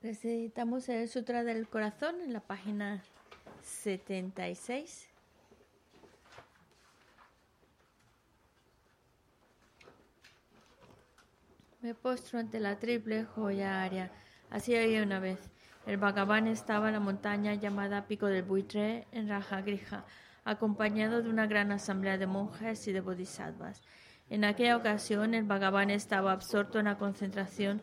Recitamos el Sutra del Corazón en la página 76. Me postro ante la triple joya aria. Así había una vez. El Bhagavan estaba en la montaña llamada Pico del Buitre en Rajagrija, acompañado de una gran asamblea de monjes y de bodhisattvas. En aquella ocasión, el Bhagavan estaba absorto en la concentración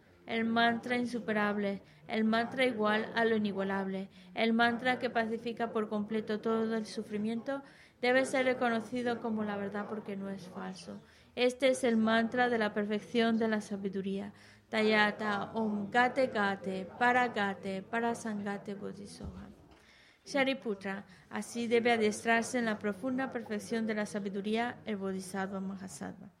el mantra insuperable, el mantra igual a lo inigualable, el mantra que pacifica por completo todo el sufrimiento, debe ser reconocido como la verdad porque no es falso. Este es el mantra de la perfección de la sabiduría. Tayata Om Gate Gate Para Gate Para Sangate Bodhisoha. Shariputra, así debe adiestrarse en la profunda perfección de la sabiduría el Bodhisattva Mahasattva.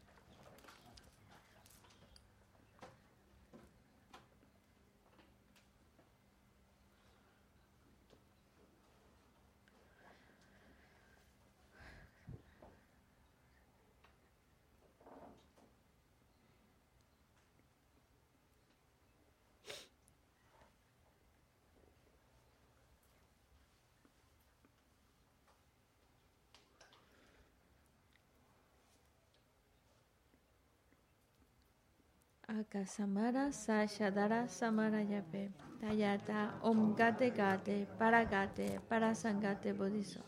Akasamara Sashadara Samarayape Tayata Om Gate Gate Paragate Parasangate Bodhiso.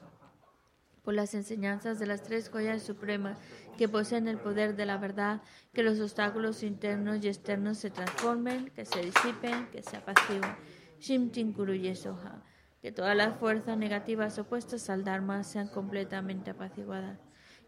Por las enseñanzas de las tres joyas supremas que poseen el poder de la verdad, que los obstáculos internos y externos se transformen, que se disipen, que se apaciguen. Shimtin Yesoha. Que todas las fuerzas negativas opuestas al Dharma sean completamente apaciguadas.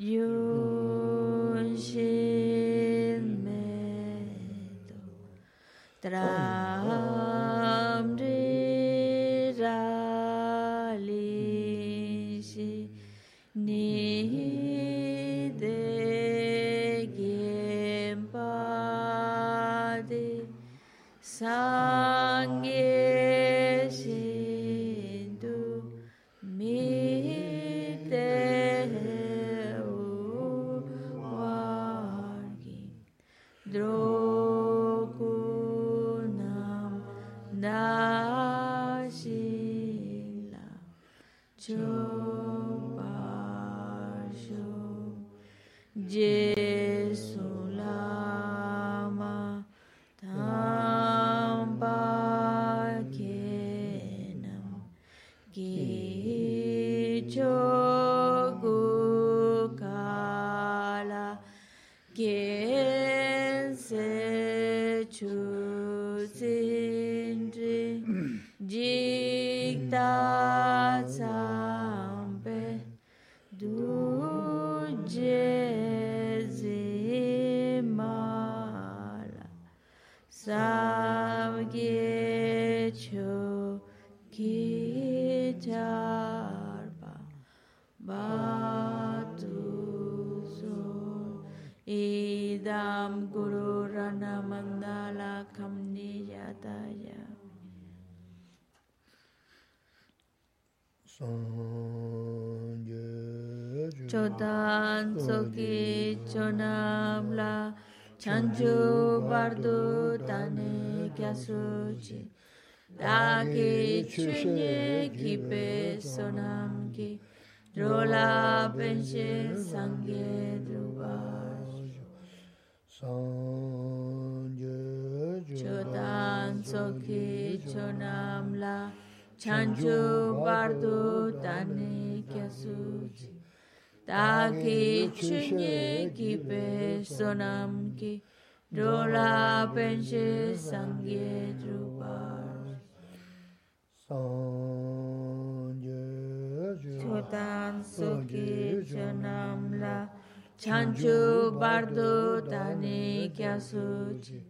Yun Shin Me Do Tram Ri penye kipe sonam ki drola penche sangye druvajo sangye chodan sokhi chonam la chanchu bardu tani kyasuchi taki chunye kipe sonam ki drola penche sangye druvajo Chodan soki chonamla Chanchu bardo dani kya suji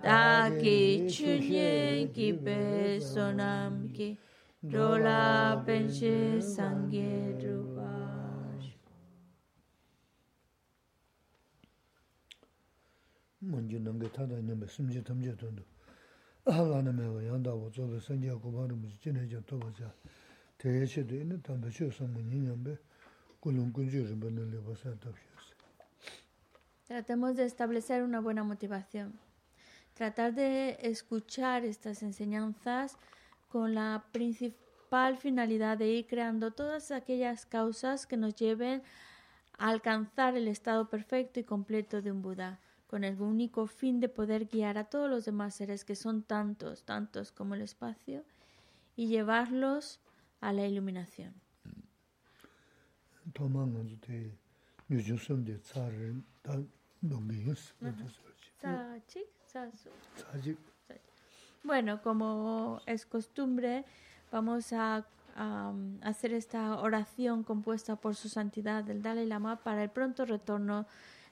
Daki chunye ki pe sonam ki Dola penche sangye drupash. Manju nange tada nyambe simje tamje tondo 면 심지 덤져 돈도 아가는 매워 양다고 저도 생겨 고바를 무지 지내죠 또 보자 대체도 있는 담도 쇼서 문이냐면 꿀은 꿀주를 받는 려 봐서 답시었어 Tratemos de establecer una buena motivación. Tratar de escuchar estas enseñanzas con la principal finalidad de ir creando todas aquellas causas que nos lleven a alcanzar el estado perfecto y completo de un Buda, con el único fin de poder guiar a todos los demás seres que son tantos, tantos como el espacio, y llevarlos a la iluminación. Bueno, como es costumbre, vamos a hacer esta oración compuesta por su santidad del Dalai Lama para el pronto retorno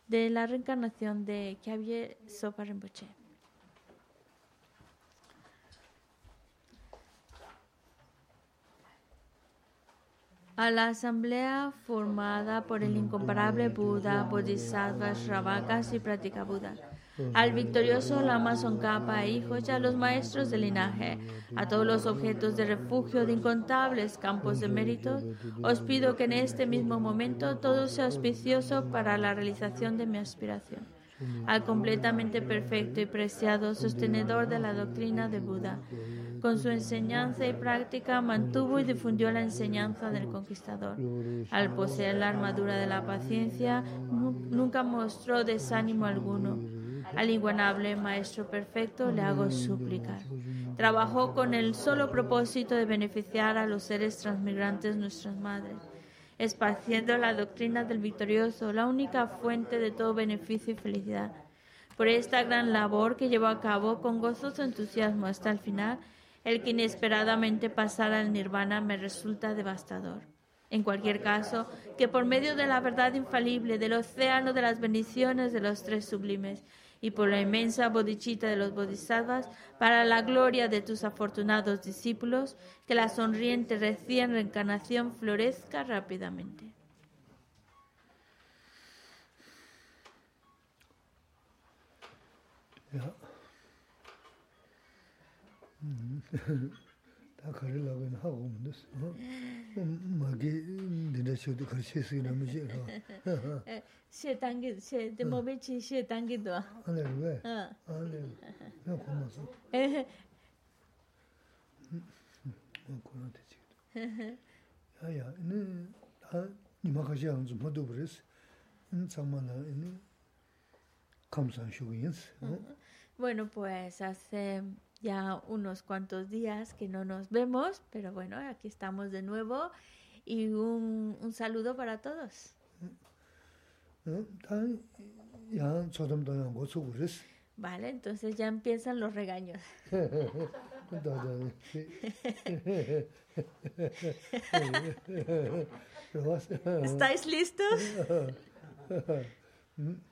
de la reencarnación de Kyabye Sopa. A la asamblea formada por el incomparable Buda, Bodhisattvas, Shravakas y Pratika Buda. Al victorioso Lama Tsongkhapa e hijos y a los maestros del linaje, a todos los objetos de refugio de incontables campos de mérito, os pido que en este mismo momento todo sea auspicioso para la realización de mi aspiración. Al completamente perfecto y preciado sostenedor de la doctrina de Buda, con su enseñanza y práctica mantuvo y difundió la enseñanza del conquistador. Al poseer la armadura de la paciencia, nu- nunca mostró desánimo alguno. Al inigualable Maestro Perfecto le hago súplica. Trabajó con el solo propósito de beneficiar a los seres transmigrantes nuestras madres, esparciendo la doctrina del victorioso, la única fuente de todo beneficio y felicidad. Por esta gran labor que llevó a cabo con gozoso entusiasmo hasta el final, el que inesperadamente pasara al nirvana me resulta devastador. En cualquier caso, que por medio de la verdad infalible del océano de las bendiciones de los tres sublimes y por la inmensa bodichita de los bodhisattvas, para la gloria de tus afortunados discípulos, que la sonriente recién reencarnación florezca rápidamente. 다 가리려고 하고 오면 됐어. 어? 음, 막이 니네 저도 같이 해서 이러면 이제 de movechi she tangido. 안에 왜? 안에 나 고마서. 어, 그러나 되지. 야야, 네, 다 니마 같이 하는 좀 모두 그랬어. 음, 정말나 이네 감사하시고 인스. 어? Bueno, pues hace ya unos cuantos días que no nos vemos, pero bueno, aquí estamos de nuevo y un, un saludo para todos. Vale, entonces ya empiezan los regaños. ¿Estáis listos?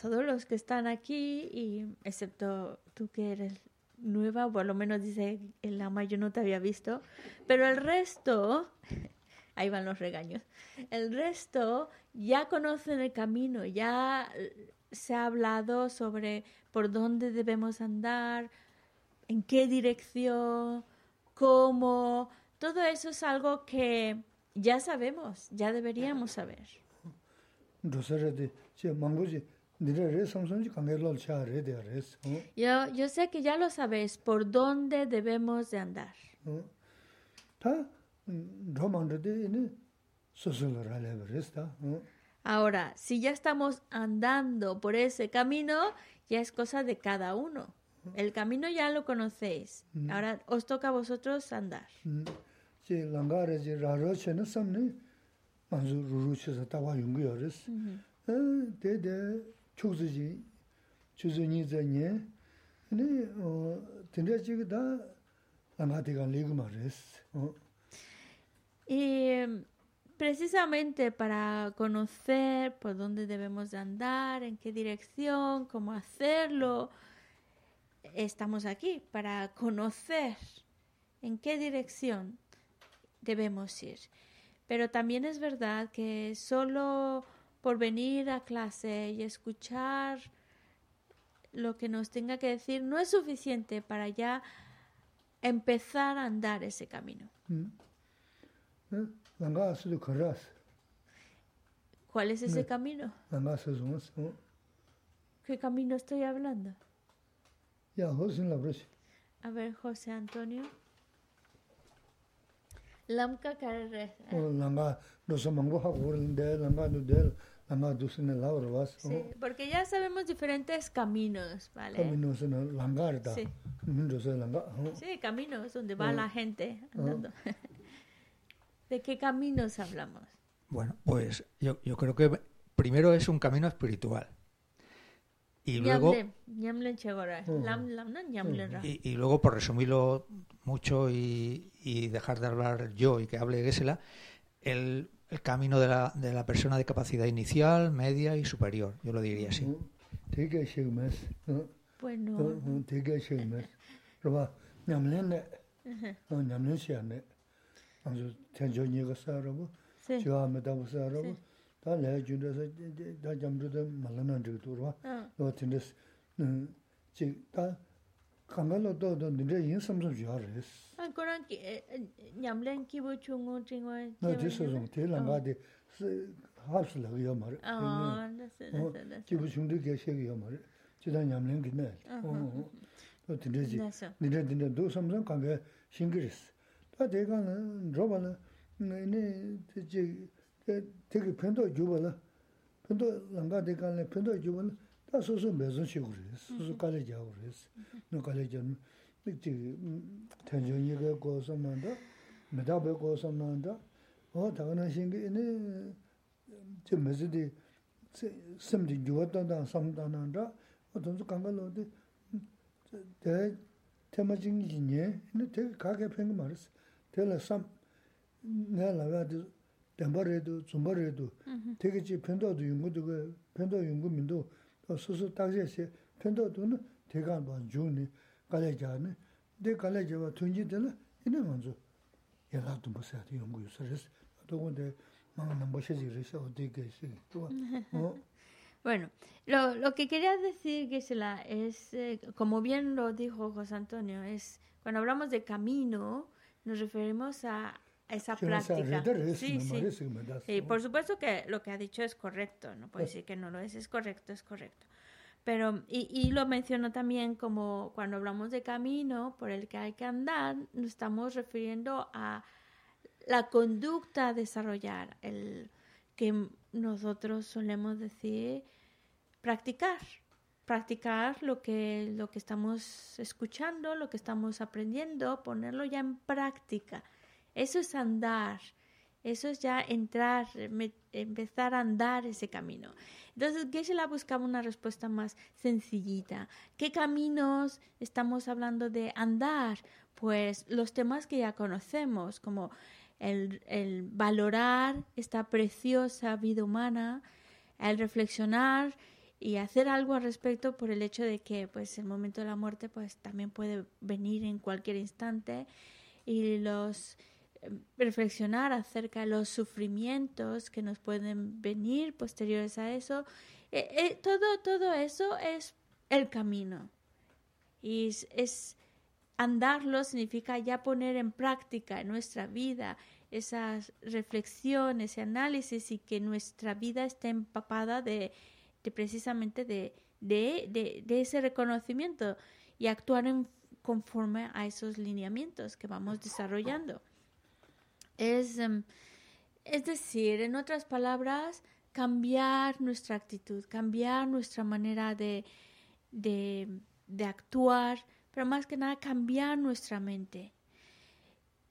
todos los que están aquí, y excepto tú que eres nueva, o por lo menos dice el lama, yo no te había visto, pero el resto, ahí van los regaños, el resto ya conocen el camino, ya se ha hablado sobre por dónde debemos andar, en qué dirección, cómo, todo eso es algo que ya sabemos, ya deberíamos saber. Yo, yo sé que ya lo sabéis, por dónde debemos de andar. Ahora, si ya estamos andando por ese camino, ya es cosa de cada uno. El camino ya lo conocéis. Ahora os toca a vosotros andar. Y precisamente para conocer por dónde debemos de andar, en qué dirección, cómo hacerlo, estamos aquí para conocer en qué dirección debemos ir. Pero también es verdad que solo por venir a clase y escuchar lo que nos tenga que decir no es suficiente para ya empezar a andar ese camino. ¿Cuál es ese camino? ¿Qué camino estoy hablando? A ver, José Antonio. Lamka. Sí, porque ya sabemos diferentes caminos, ¿vale? Caminos en langarda. Sí. Sí, caminos donde va la gente andando. ¿De qué caminos hablamos? Bueno, pues yo, yo creo que primero es un camino espiritual. Y luego, y, y, luego, por resumirlo mucho y, y, dejar de hablar yo y que hable Gesela, el, el camino de la, de la persona de capacidad inicial, media y superior, yo lo diría así. Bueno. Sí. kāngāla tō tō nirē yīn samsam yā rēs. Kōrāng ñamlēn kīpo chūngu chīngwa... Nā jī sō sōng, tē lāngā tē hāps lā kī yā mā rē. Kīpo chūngu kē shē kī yā mā rē, jī tā ñamlēn kī nā rē. Tō tīndē jī, nirē tīndē tō samsam kāngā shīngi rēs. Tā tē kā nā, rō bā nā, nē tē kī pēntō jū bā nā, pēntō lāngā tē kā nā, pēntō jū bā nā, 단 냠랭 기네 어 어떤지 니네 니네 도 삼성 관계 싱그리스 다 대가는 로바는 네 이제 되게 편도 주벌라 편도 랑가 대간에 편도 주벌 다 소소 매선 식으로 소소 깔려 자고 그랬어 너 깔려 좀 이제 텐션이가 고선한다 메다베 고선한다 어 다가는 신기네 좀 메시디 심지 주었다다 삼다난다 어떤 수 간간로데 대 테마진 기nye 네 되게 가게 편 말았어 대라 삼 내가 나가도 덴버레도 좀버레도 되게 지 편도도 연구도 그 편도 연구민도 또 스스 딱지에서 편도도는 대간도 안 주네 갈래자네 내 갈래자와 tun지들 이는 먼저 연락도 못 해야 돼 연구 요소에서 또 근데 망은 뭐 시지르셔 어디게 시 어? Bueno, lo, lo que quería decir, Gisela, es, eh, como bien lo dijo José Antonio, es cuando hablamos de camino, nos referimos a, esa práctica. Sí, sí. sí, por supuesto que lo que ha dicho es correcto, no puede decir que no lo es, es correcto, es correcto. Pero, y, y lo menciono también como cuando hablamos de camino por el que hay que andar, nos estamos refiriendo a la conducta a desarrollar, el que nosotros solemos decir practicar, practicar lo que, lo que estamos escuchando, lo que estamos aprendiendo, ponerlo ya en práctica. Eso es andar. Eso es ya entrar, empezar a andar ese camino. Entonces, Geshe-la buscaba una respuesta más sencillita. ¿Qué caminos estamos hablando de andar? Pues los temas que ya conocemos, como el, el valorar esta preciosa vida humana, el reflexionar y hacer algo al respecto por el hecho de que pues el momento de la muerte pues también puede venir en cualquier instante y los reflexionar acerca de los sufrimientos que nos pueden venir posteriores a eso. Eh, eh, todo todo eso es el camino. Y es, es andarlo significa ya poner en práctica en nuestra vida esa reflexión, ese análisis y que nuestra vida esté empapada de, precisamente de, de, ese reconocimiento y actuar en, conforme a esos lineamientos que vamos desarrollando. Es, em, es decir, en otras palabras, cambiar nuestra actitud, cambiar nuestra manera de, de, actuar, pero más que nada cambiar nuestra mente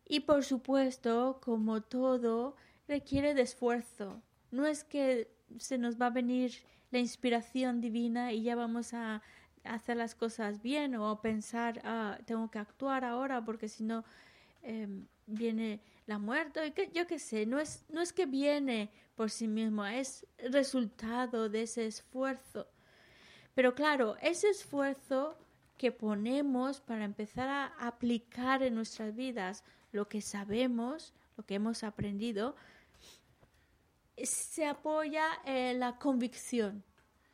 y por supuesto, como todo, requiere de esfuerzo. No es que se nos va a venir la inspiración divina y ya vamos a hacer las cosas bien o pensar, ah, tengo que actuar ahora porque si no em, viene la muerte. Yo qué sé, no es, no es que viene por sí mismo, es resultado de ese esfuerzo. Pero claro, ese esfuerzo que ponemos para empezar a aplicar en nuestras vidas lo que sabemos, lo que hemos aprendido, se apoya en la convicción.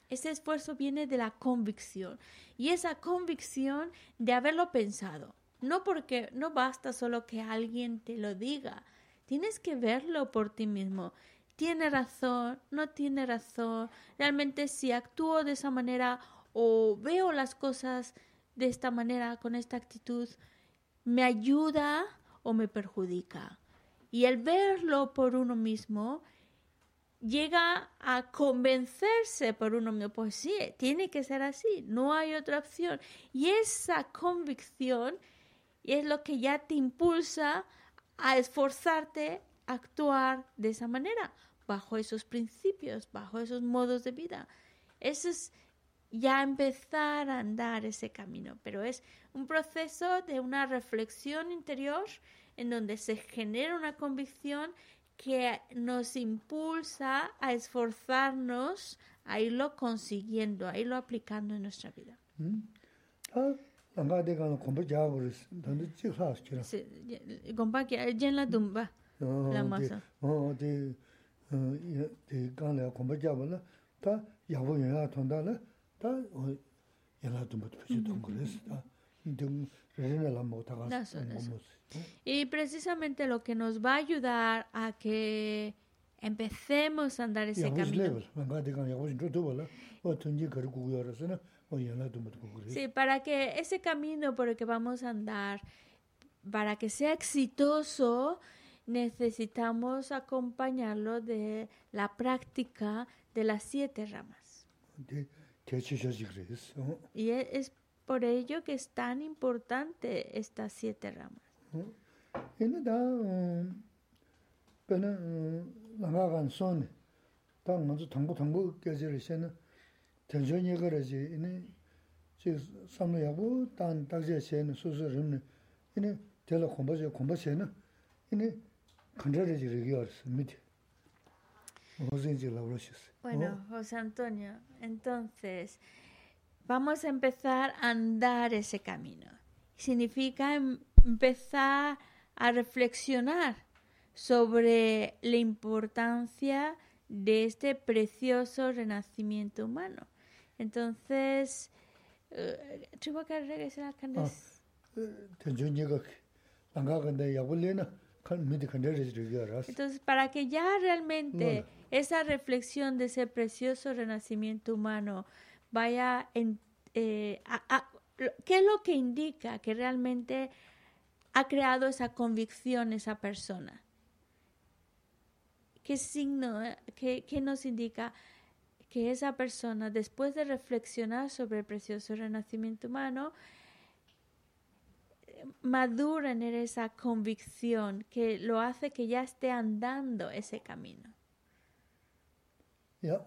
Ese esfuerzo viene de la convicción y esa convicción de haberlo pensado. No porque no basta solo que alguien te lo diga, tienes que verlo por ti mismo. Tiene razón, no tiene razón. Realmente si actúo de esa manera o veo las cosas de esta manera, con esta actitud, me ayuda o me perjudica. Y el verlo por uno mismo llega a convencerse por uno mismo, pues sí, tiene que ser así, no hay otra opción. Y esa convicción es lo que ya te impulsa a esforzarte a actuar de esa manera, bajo esos principios, bajo esos modos de vida. Eso es ya empezar a andar ese camino, pero es un proceso de una reflexión interior en donde se genera una convicción que nos impulsa a esforzarnos a irlo consiguiendo, a irlo aplicando en nuestra vida. Y precisamente lo que nos va a ayudar a que empecemos a andar ese camino. Sí, para que ese camino por el que vamos a andar, para que sea exitoso, necesitamos acompañarlo de la práctica de las siete ramas. Y es por ello que es tan importante estas siete ramas. Tan khomba khomba Bueno, José Antonio, entonces, vamos a empezar a andar ese camino. Significa em, empezar a reflexionar sobre la importancia de este precioso renacimiento humano. Entonces, eh, entonces, para que ya realmente esa reflexión de ese precioso renacimiento humano vaya en, eh, a, ¿qué es lo que indica que realmente ha creado esa convicción esa persona? ¿Qué signo, eh, qué, qué nos indica que esa persona, después de reflexionar sobre el precioso renacimiento humano, maduran en esa convicción que lo hace que ya esté andando ese camino. Ya.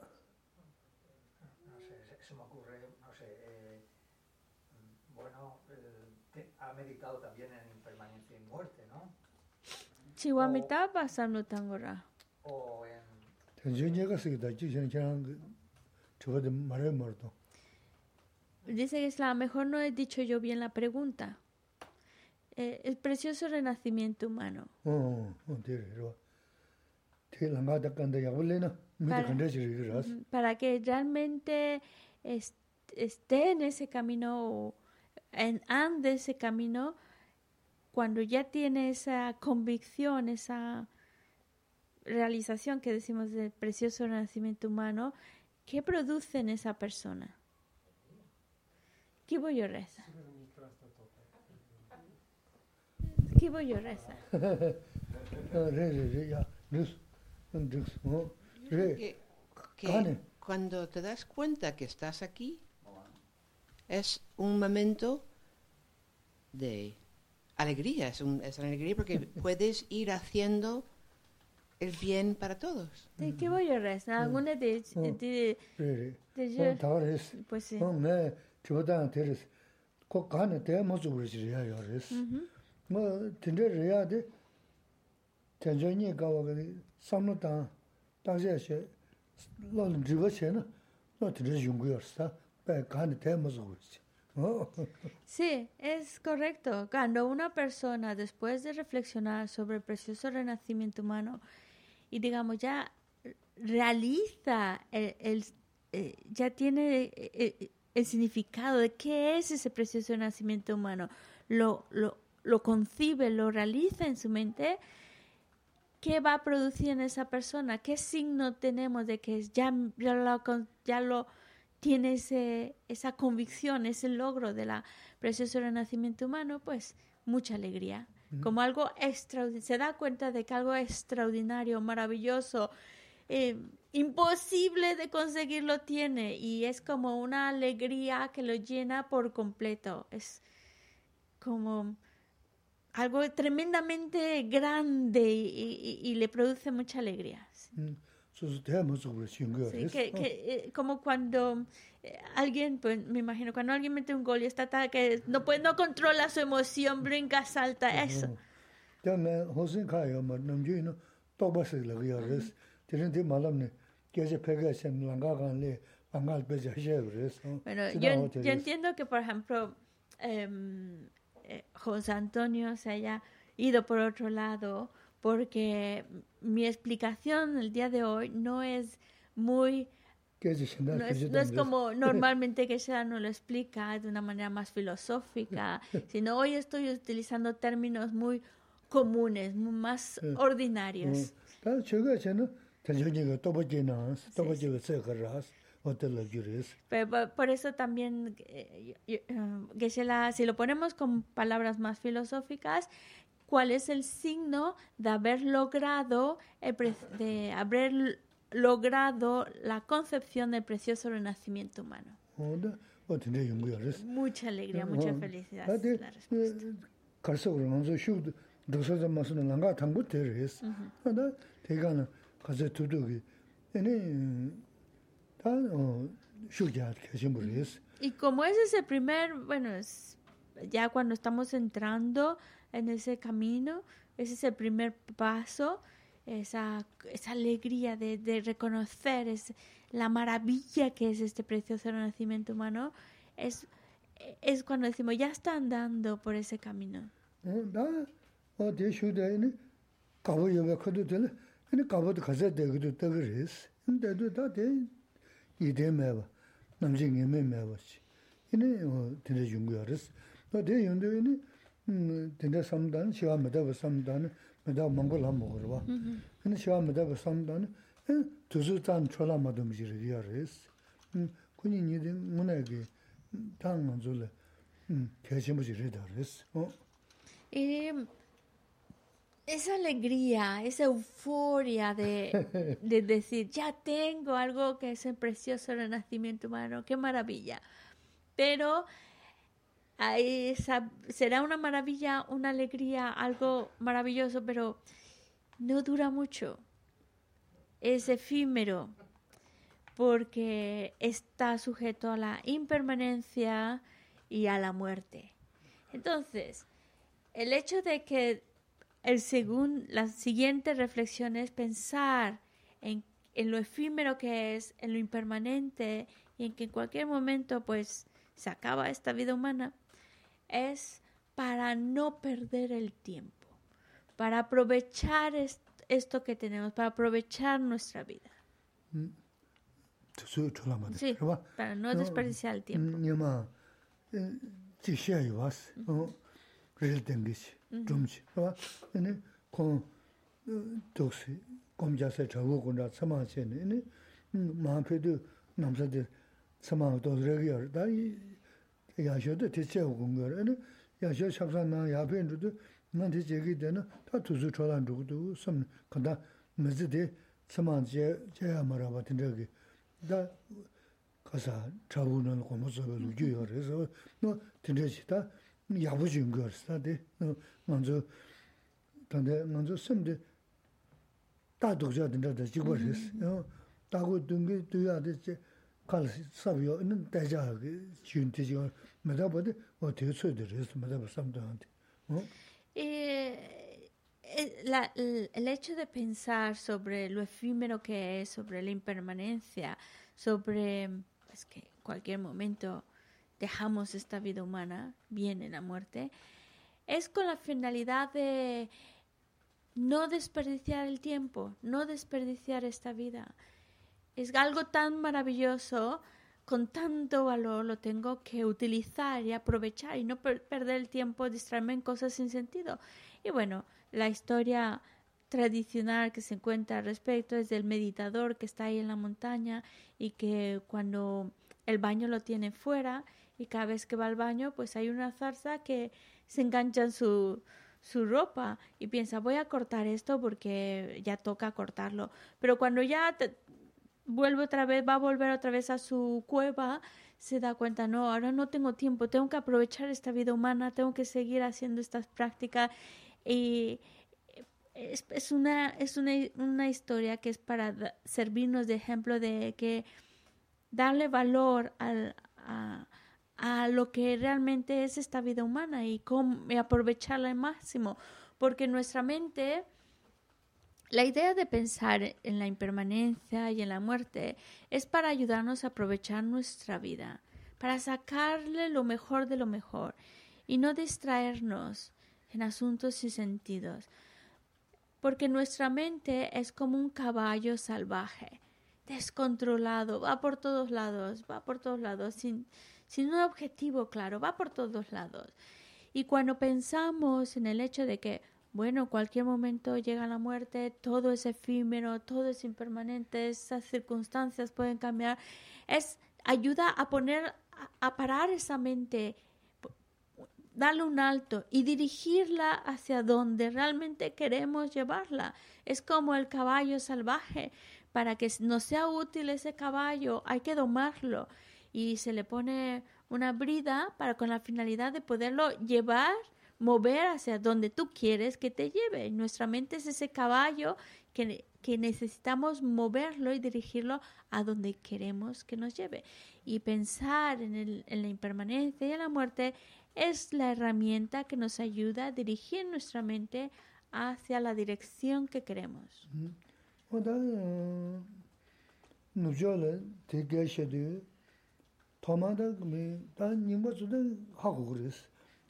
No sé, se, me ocurre, no sé, eh, bueno, eh, ha meditado también en impermanencia y muerte, ¿no? Chihuamita pasando tangora. O en Dice que es la mejor no he dicho yo bien la pregunta. Eh, el precioso renacimiento humano. Para- que realmente es- esté en ese camino o en, ande ese camino, cuando ya tiene esa convicción, esa realización que decimos del precioso renacimiento humano, ¿qué produce en esa persona? ¿Qué voy a rezar? ¿Qué voy a rezar? Que, que cuando te das cuenta que estás aquí, es un momento de alegría, es, un, es una alegría porque puedes ir haciendo el bien para todos. ¿De qué voy a rezar? Alguna de, Mm. de, re, re. de- Oh, taga res. pues tang xia xe, lo riba xe na, lo tende yungu ya rsa, pe kane te mo zubu chiri. Oh, Sí, es correcto. Cuando una persona, después de reflexionar sobre el precioso renacimiento humano y digamos ya realiza el, el- eh, ya tiene eh, eh, el significado de qué es ese precioso renacimiento humano, lo, lo, lo concibe, lo realiza en su mente, ¿qué va a producir en esa persona? ¿Qué signo tenemos de que ya, ya, lo, ya lo tiene ese, esa convicción, ese logro de la precioso renacimiento humano? Pues mucha alegría. Como algo extraordinario. Se da cuenta de que algo extraordinario, maravilloso, eh, imposible de conseguirlo tiene. Y es como una alegría que lo llena por completo. Es como algo tremendamente grande y, y- y le produce mucha alegría. Sí. susu Sí, que, que, eh, como cuando eh, alguien, pues me imagino, cuando alguien mete un gol y está tal que no puede, no controla su emoción, brinca, salta, eso. Bueno, yo, yo entiendo que, por ejemplo, em, eh, José Antonio se haya ido por otro lado, porque mi explicación el día de hoy no es muy No es, no es como normalmente que sea no lo explica de una manera más filosófica, sino hoy estoy utilizando términos muy comunes, mu- más ordinarios. Ta chega chen, tenshio nye ga toba je na, toba sí. je ga se ga ras, o te la ju res. Pero por, eso también, eh, yo- yo, eh, Geshe-la, si lo ponemos con palabras más filosóficas, ¿cuál es el signo de haber logrado, el pre- de haber logrado la concepción del precioso renacimiento humano? Mucha alegría, mucha felicidad. La respuesta. Y como ese es el primer, bueno, es ya cuando estamos entrando en ese camino, ese es el primer paso, esa, esa alegría de, de reconocer es, la maravilla que es este precioso renacimiento humano, es, es cuando decimos, ya está andando por ese camino dinde samdan, shiwa madaba samdan, madaba mongol ham mogorwa. Hini shiwa madaba samdan, e, tuzu tan chola madam jiri diya res. Kuni nidi e, munagi tan nganzula kyashimu jiri da res. Esa alegría, esa euforia de, de decir, ya tengo algo que es el precioso renacimiento humano, qué maravilla. Pero será una maravilla, una alegría, algo maravilloso, pero no dura mucho. Es efímero porque está sujeto a la impermanencia y a la muerte. Entonces, el hecho de que el segun- la siguiente reflexión es pensar en, en lo efímero que es, en lo impermanente y en que en cualquier momento pues se acaba esta vida humana, es para no perder el tiempo, para aprovechar est- esto que tenemos, para aprovechar nuestra vida, de, Sí. para no desperdiciar el tiempo. Nyama, ji xia yu was, ril tengi chi, zhum chi, ¿verdad? Ene, kong doksi, gomja se chawu gunda tsama che ne, ene, maa pe du namsa de tsama do regi yor, da yi ya xio de te che wu gong yor, ene, ya xio chabsa na ya pen zhu du, nga te che gi de na, ta tusu cholan zhu gu du, sam, kanda, mezi de tsama che, che ya mara ba ten regi, da 가서 차우는 거 무슨 거 주요 그래서 뭐 진짜시다 야부 준 거스다데 어 먼저 근데 먼저 섬데 다독자 된다다 지고 있어 어 다고 등게 돼야 되지 갈 사비요 있는 대자 그 준티죠 매다 보데 어 대처들 해서 매다 삼도한테 어 Eh, eh, la- el, el hecho de pensar sobre lo efímero que es, sobre la impermanencia, sobre pues, que en cualquier momento dejamos esta vida humana, viene la muerte, es con la finalidad de no desperdiciar el tiempo, no desperdiciar esta vida. Es algo tan maravilloso, con tanto valor, lo tengo que utilizar y aprovechar y no per- perder el tiempo, distraerme en cosas sin sentido. Y bueno, la historia tradicional que se encuentra al respecto es del meditador que está ahí en la montaña y que cuando el baño lo tiene fuera y cada vez que va al baño pues hay una zarza que se engancha en su, su ropa y piensa voy a cortar esto porque ya toca cortarlo pero cuando ya te- vuelve otra vez va a volver otra vez a su cueva se da cuenta no ahora no tengo tiempo tengo que aprovechar esta vida humana tengo que seguir haciendo estas prácticas y es, es una, es una, una historia que es para servirnos de ejemplo de que darle valor al, a, a lo que realmente es esta vida humana y, cómo, y aprovecharla al máximo. Porque nuestra mente, la idea de pensar en la impermanencia y en la muerte es para ayudarnos a aprovechar nuestra vida, para sacarle lo mejor de lo mejor y no distraernos en asuntos sin sentidos porque nuestra mente es como un caballo salvaje, descontrolado, va por todos lados, va por todos lados, sin, sin un objetivo claro, va por todos lados. Y cuando pensamos en el hecho de que, bueno, cualquier momento llega la muerte, todo es efímero, todo es impermanente, esas circunstancias pueden cambiar, es ayuda a poner, a, parar esa mente darle un alto y dirigirla hacia donde realmente queremos llevarla. Es como el caballo salvaje. Para que nos sea útil ese caballo hay que domarlo y se le pone una brida para con la finalidad de poderlo llevar, mover hacia donde tú quieres que te lleve. Nuestra mente es ese caballo que, que necesitamos moverlo y dirigirlo a donde queremos que nos lleve. Y pensar en, el, en la impermanencia y en la muerte es la herramienta que nos ayuda a dirigir nuestra mente hacia la dirección que queremos.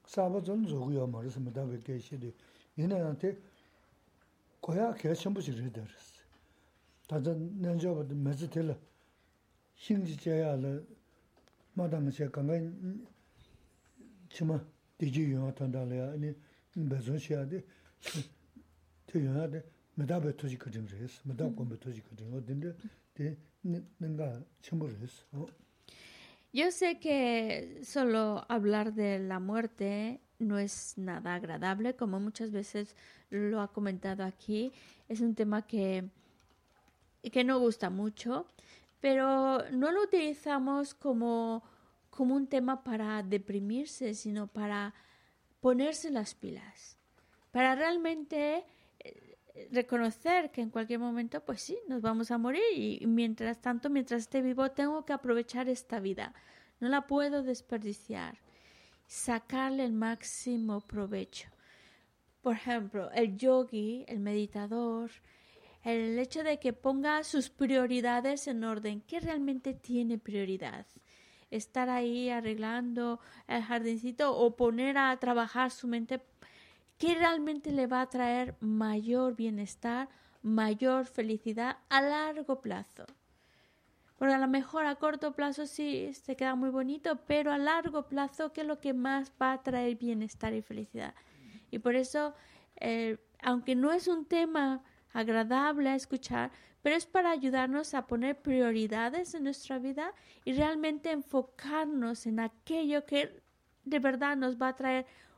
단님버도 하고 그랬어. 사바전 저고요 말해서 뭐다 베게셔도 얘네한테 고야 개 전부 지르더랬어. 다들 nen저버도 메스텔 신지제야를 마당에 강간 치마 디지 영화 탄달이야. 아니 배선시야데 대연하데 메다베 토지 그림 그랬어. 메다 공부 토지 그림 어딘데 데 내가 전부 그랬어. 어? Yo sé que solo hablar de la muerte no es nada agradable, como muchas veces lo ha comentado aquí. Es un tema que, que no gusta mucho, pero no lo utilizamos como, como un tema para deprimirse, sino para ponerse las pilas, para realmente reconocer que en cualquier momento, pues sí, nos vamos a morir y mientras tanto, mientras esté vivo, tengo que aprovechar esta vida, no la puedo desperdiciar, sacarle el máximo provecho. Por ejemplo, el yogi, el meditador, el hecho de que ponga sus prioridades en orden, ¿qué realmente tiene prioridad? Estar ahí arreglando el jardincito o poner a trabajar su mente, ¿qué realmente le va a traer mayor bienestar, mayor felicidad a largo plazo? Porque a lo mejor a corto plazo sí se queda muy bonito, pero a largo plazo, ¿qué es lo que más va a traer bienestar y felicidad? Y por eso, eh, aunque no es un tema agradable a escuchar, pero es para ayudarnos a poner prioridades en nuestra vida y realmente enfocarnos en aquello que de verdad nos va a traer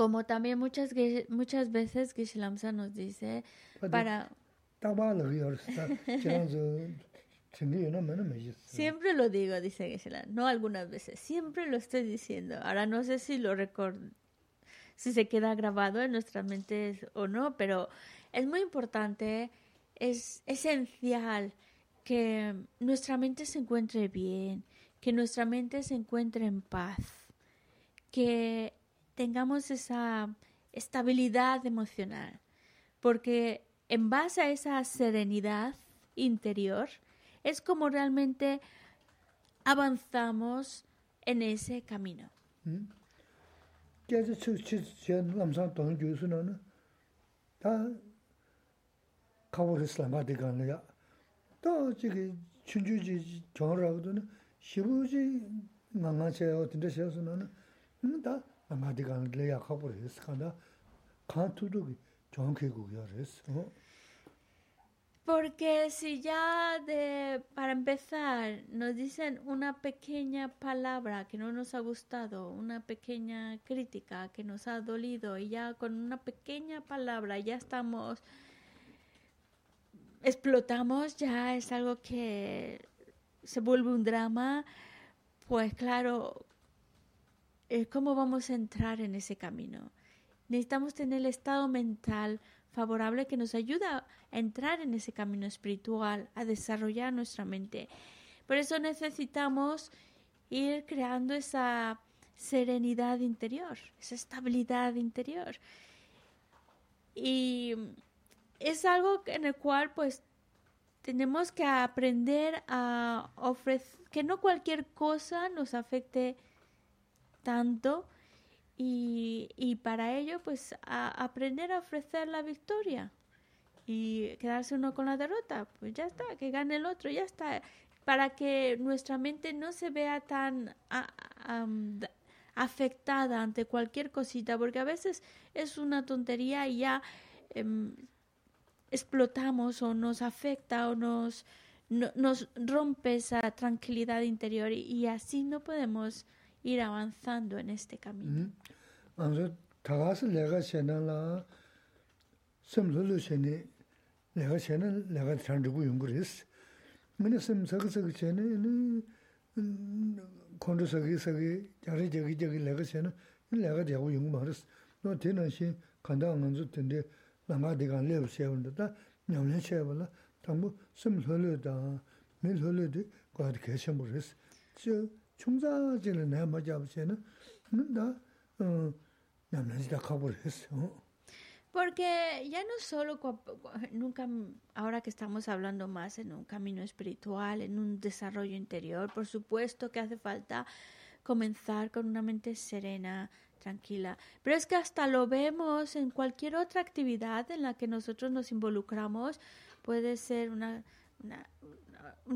como también muchas muchas veces Gishelamsa nos dice para Siempre lo digo, dice Geshe-la, no algunas veces, siempre lo estoy diciendo. Ahora no sé si lo record si se queda grabado en nuestras mentes o no, pero es muy importante es esencial que nuestra mente se encuentre bien, que nuestra mente se encuentre en paz, que tengamos esa estabilidad emocional, porque en base a esa serenidad interior es como realmente avanzamos en ese camino. ¿Mm? 카보르스 라마디간이야 또 저기 춘주지 정라고도는 시부지 망가셔 어떤데 셔서는 다 라마디간이야 카보르스 간다 칸투도 정케고야 그랬어 Porque si ya de, para empezar, nos dicen una pequeña palabra que no nos ha gustado, una pequeña crítica que nos ha dolido, y ya con una pequeña palabra ya estamos explotamos, ya es algo que se vuelve un drama, pues claro, ¿cómo vamos a entrar en ese camino? Necesitamos tener el estado mental favorable que nos ayuda a entrar en ese camino espiritual, a desarrollar nuestra mente. Por eso necesitamos ir creando esa serenidad interior, esa estabilidad interior. Y es algo en el cual pues tenemos que aprender a ofrecer, que no cualquier cosa nos afecte tanto y, para ello pues aprender a ofrecer la victoria y quedarse uno con la derrota, pues ya está, que gane el otro, ya está, para que nuestra mente no se vea tan afectada ante cualquier cosita, porque a veces es una tontería y ya em, explotamos o nos afecta o nos, nos rompe esa tranquilidad interior y, así no podemos ir avanzando en este camino. Mm-hmm. Anzo tagasi lega shena la sem lulu sheni lega shena lega chandigu yunguris. Mene sem sagi sagi shena ini kondu sagi sagi jari jagi jagi lega shena lega jagu yungu maris. No tena shi kanda anzo tende langa digan lebu shewanda da nyamlen shewala tambu sem lulu da me lulu di gwaad keshen buris. Chiyo Porque ya no solo nunca ahora que estamos hablando más en un camino espiritual, en un desarrollo interior, por supuesto que hace falta comenzar con una mente serena, tranquila. Pero es que hasta lo vemos en cualquier otra actividad en la que nosotros nos involucramos. Puede ser una, una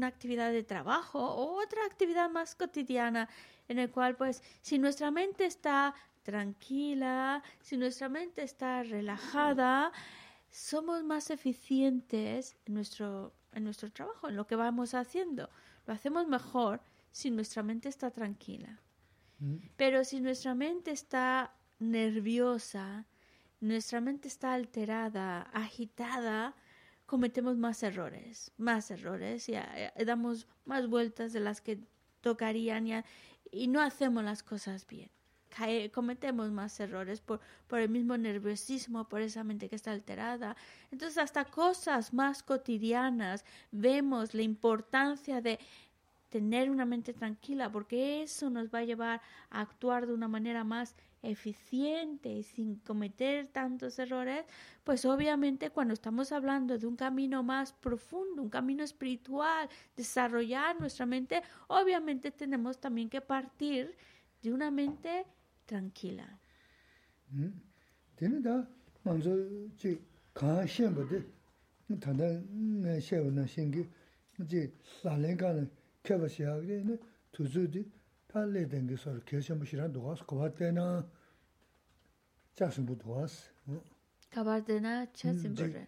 actividad de trabajo o otra actividad más cotidiana en el cual pues si nuestra mente está tranquila, si nuestra mente está relajada, somos más eficientes en nuestro, en nuestro trabajo, en lo que vamos haciendo. Lo hacemos mejor si nuestra mente está tranquila. Pero si nuestra mente está nerviosa, nuestra mente está alterada, agitada, cometemos más errores, más errores y eh, damos más vueltas de las que tocarían y no hacemos las cosas bien cometemos más errores por, por el mismo nerviosismo, por esa mente que está alterada. Entonces, hasta cosas más cotidianas vemos la importancia de tener una mente tranquila, porque eso nos va a llevar a actuar de una manera más eficiente y sin cometer tantos errores, pues obviamente cuando estamos hablando de un camino más profundo, un camino espiritual, desarrollar nuestra mente, obviamente tenemos también que partir de una mente tranquila. kyaba shiya kiri ine tuzu di ta le dengi sori kirshamu shiran duwas kabar tena chasimbu duwas. Hmm. Kabar tena chasimbu hmm, re.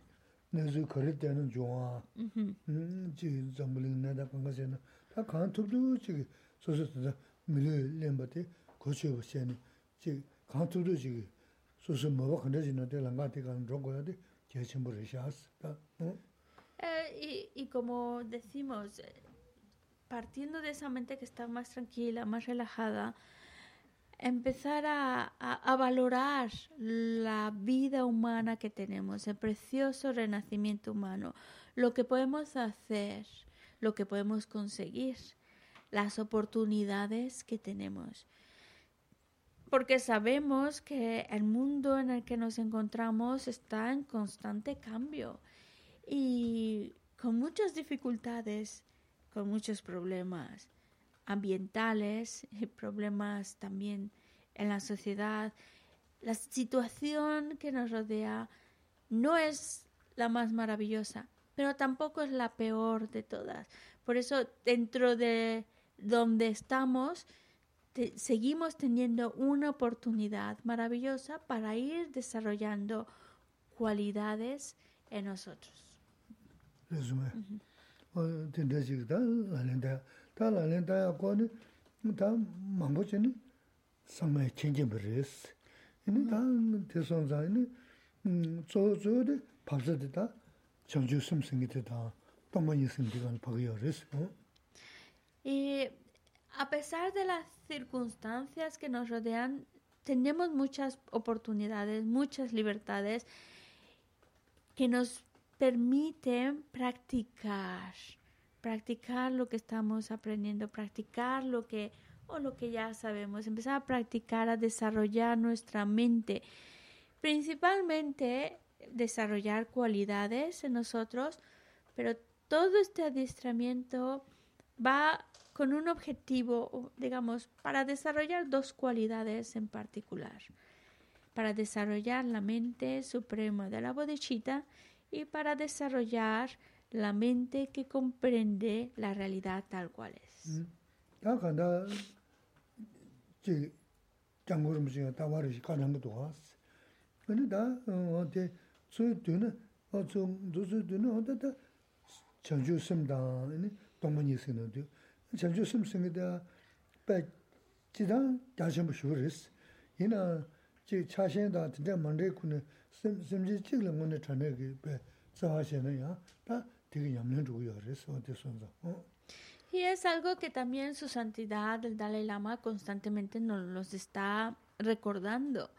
Nezu kari tena juwa, mhm. hmm, ji zambuling neda panga zena. Ta kaan tubdu chigi soso tanda mili lenpa te kochiyo sheni. Chigi kaan tubdu chigi soso mawa khanda zina te langa te kaan rongoya te chasimbu re shas. E, y como decimos, partiendo de esa mente que está más tranquila, más relajada, empezar a, valorar la vida humana que tenemos, el precioso renacimiento humano, lo que podemos hacer, lo que podemos conseguir, las oportunidades que tenemos. Porque sabemos que el mundo en el que nos encontramos está en constante cambio y con muchas dificultades, con muchos problemas ambientales y problemas también en la sociedad. La situación que nos rodea no es la más maravillosa, pero tampoco es la peor de todas. Por eso, dentro de donde estamos, seguimos teniendo una oportunidad maravillosa para ir desarrollando cualidades en nosotros. Y a pesar de las circunstancias que nos rodean, tenemos muchas oportunidades, muchas libertades que nos permiten practicar, practicar lo que estamos aprendiendo, practicar lo que o lo que ya sabemos, empezar a practicar, a desarrollar nuestra mente, principalmente desarrollar cualidades en nosotros, pero todo este adiestramiento va con un objetivo, digamos, para desarrollar dos cualidades en particular. Para desarrollar la mente suprema de la bodhichita y para desarrollar la mente que comprende la realidad tal cual es. Chane ya, sonza. Y es algo que también su santidad, el Dalai Lama, constantemente nos los está recordando.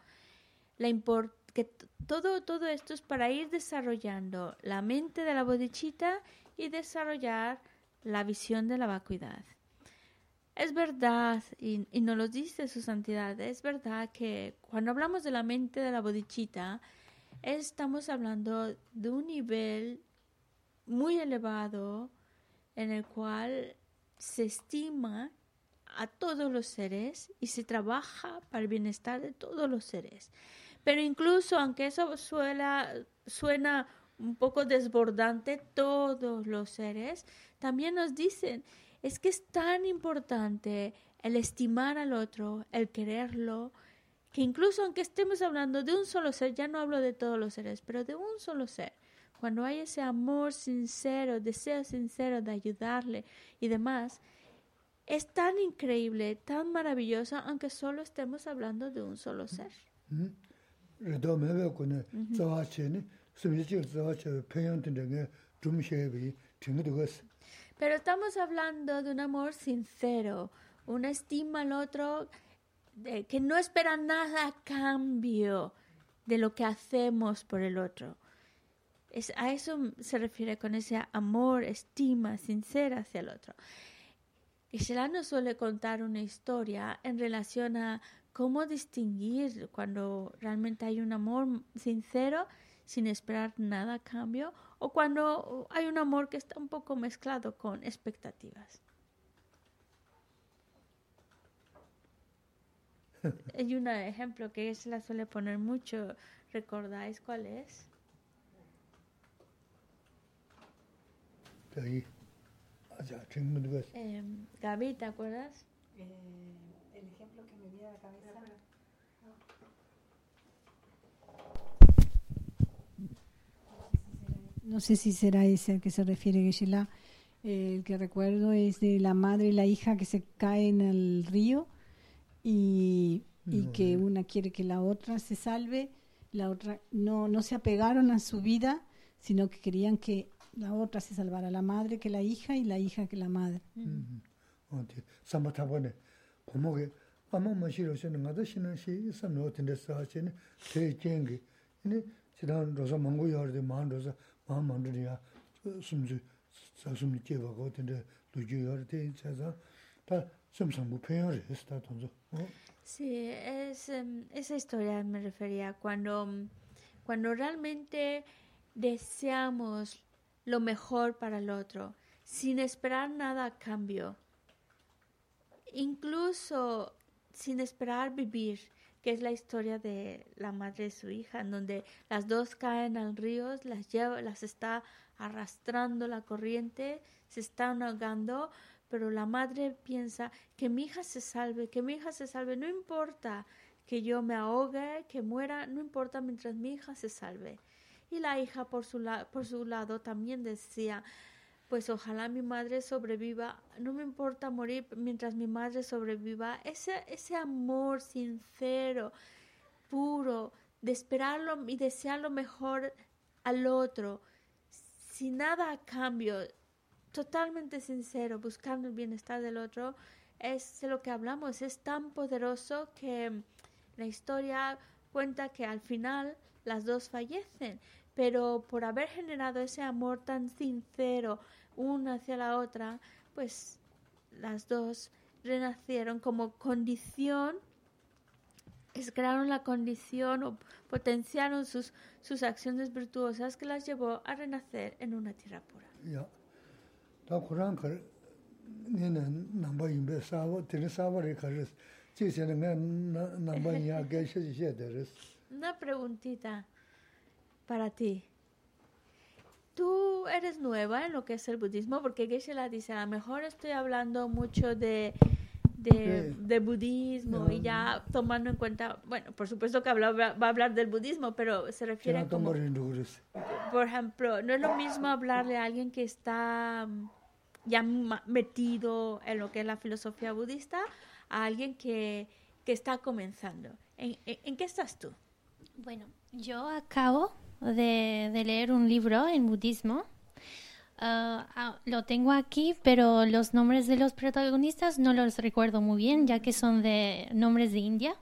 La import que todo, todo esto es para ir desarrollando la mente de la bodichita y desarrollar la visión de la vacuidad. Es verdad, y, y, nos lo dice su santidad, es verdad que cuando hablamos de la mente de la bodichita, estamos hablando de un nivel muy elevado en el cual se estima a todos los seres y se trabaja para el bienestar de todos los seres. Pero incluso aunque eso suena, suena un poco desbordante, todos los seres también nos dicen, es que es tan importante el estimar al otro, el quererlo, que incluso aunque estemos hablando de un solo ser, ya no hablo de todos los seres, pero de un solo ser, cuando hay ese amor sincero, deseo sincero de ayudarle y demás, es tan increíble, tan maravilloso, aunque solo estemos hablando de un solo ser. Pero estamos hablando de un amor sincero, una estima al otro que no espera nada a cambio de lo que hacemos por el otro. Es, a eso se refiere con ese amor, estima sincera hacia el otro. Y Sheila nos suele contar una historia en relación a cómo distinguir cuando realmente hay un amor sincero sin esperar nada a cambio o cuando hay un amor que está un poco mezclado con expectativas. Hay un ejemplo que se la suele poner mucho. ¿Recordáis cuál es? Eh, Gaby, ¿te acuerdas? Eh, el ejemplo que me viene a la cabeza. No sé si será ese al que se refiere Geshe-la. Eh, el que recuerdo es de la madre y la hija que se caen al río y, y No, que eh. una quiere que la otra se salve, la otra no, no se apegaron a su vida, sino que querían que la otra se salvara, la madre que la hija y la hija que la madre. 어, tī sāmbā tāpa nē, pōmō kē, āmā mā shī rō shē nē, ngā tā shī nā shī, sā nō tīndē sā chē nē, tē jēngi, nē, chī tā rōsā māngu yā rō tē, mā rōsā, mā mā rō yā, sūm chū, sā sūm jē bā kō tīndē, lū jū yā rō tē, chā sā, tā sūm sāmbū pē yā rē, sā tā tōnzō. Sí, es, em, esa historia me refería cuando, mm, cuando realmente deseamos lo mejor para el otro, sin esperar nada a cambio, incluso sin esperar vivir, que es la historia de la madre y su hija, en donde las dos caen al río, las lleva, las está arrastrando la corriente, se están ahogando, pero la madre piensa que mi hija se salve, que mi hija se salve, no importa que yo me ahogue, que muera, no importa mientras mi hija se salve. Y la hija por su, por su lado también decía, pues ojalá mi madre sobreviva, no me importa morir mientras mi madre sobreviva, ese, ese amor sincero, puro, de esperarlo y desear lo mejor al otro, sin nada a cambio, totalmente sincero, buscando el bienestar del otro, es de lo que hablamos, es tan poderoso que la historia cuenta que al final las dos fallecen, pero por haber generado ese amor tan sincero una hacia la otra, pues las dos renacieron como condición, crearon la condición o potenciaron sus, sus acciones virtuosas que las llevó a renacer en una tierra pura. 야, Kurāṋ nāmbā yīmbē sāvā, sāvā rī rīs, chī ngā nāmbā yīyā rīs. Una preguntita para ti. Tú eres nueva en lo que es el budismo, porque Geshe la dice, a lo mejor estoy hablando mucho de, de, de budismo no, y ya tomando en cuenta, bueno, por supuesto que habla, va a hablar del budismo, pero se refiere a como, por ejemplo, no es lo mismo hablarle a alguien que está ya metido en lo que es la filosofía budista a alguien que, que está comenzando. ¿En, en, en qué estás tú? Bueno, yo acabo de, de leer un libro en budismo. Ah, lo tengo aquí, pero los nombres de los protagonistas no los recuerdo muy bien, ya que son de nombres de India.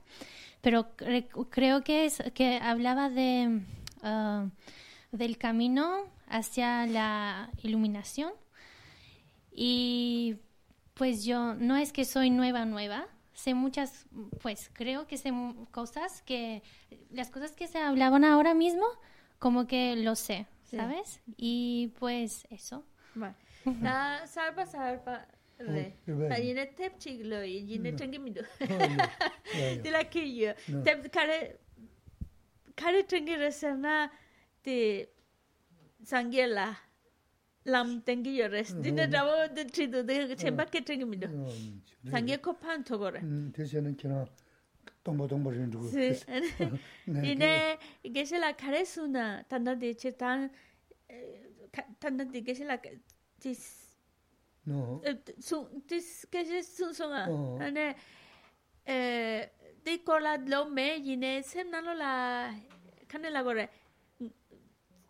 Pero cre- creo que es que hablaba de ah, del camino hacia la iluminación. Y pues yo no es que soy nueva nueva, sé muchas, pues creo que sé mu- cosas que las cosas que se hablaban ahora mismo como que lo sé, Sí. ¿sabes? Y pues eso. Vale. 나 살바 살바 레. 어, 그래. 나 얘네 탭 치글로 얘네 챙기미도. 야, Dila que yo. No. 탭 카레 카레 챙기르서나 데 상겔라 lam tengi yores dine rabo de chido de chemba ke tengi mi do sangye ko pan to gore 음 대신은 그냥 동보 동보 좀 주고 sí dine que se la caresuna tanda de chetan tanda de que se la tis 너 su tis que se sun songa 어. ane eh de cola lo me yine sem nalo la canela gore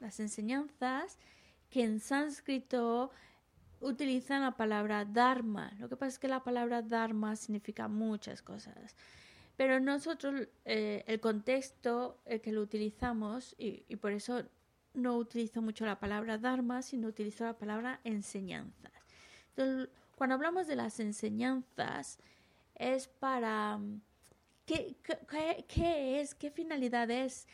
Las enseñanzas que en sánscrito utilizan la palabra dharma. Lo que pasa es que la palabra dharma significa muchas cosas. Pero nosotros, eh, el contexto en que lo utilizamos, y, por eso no utilizo mucho la palabra dharma, sino utilizo la palabra enseñanzas. Cuando hablamos de las enseñanzas, es para... mm, ¿Qué, qué- qué- qué es? ¿Qué finalidad es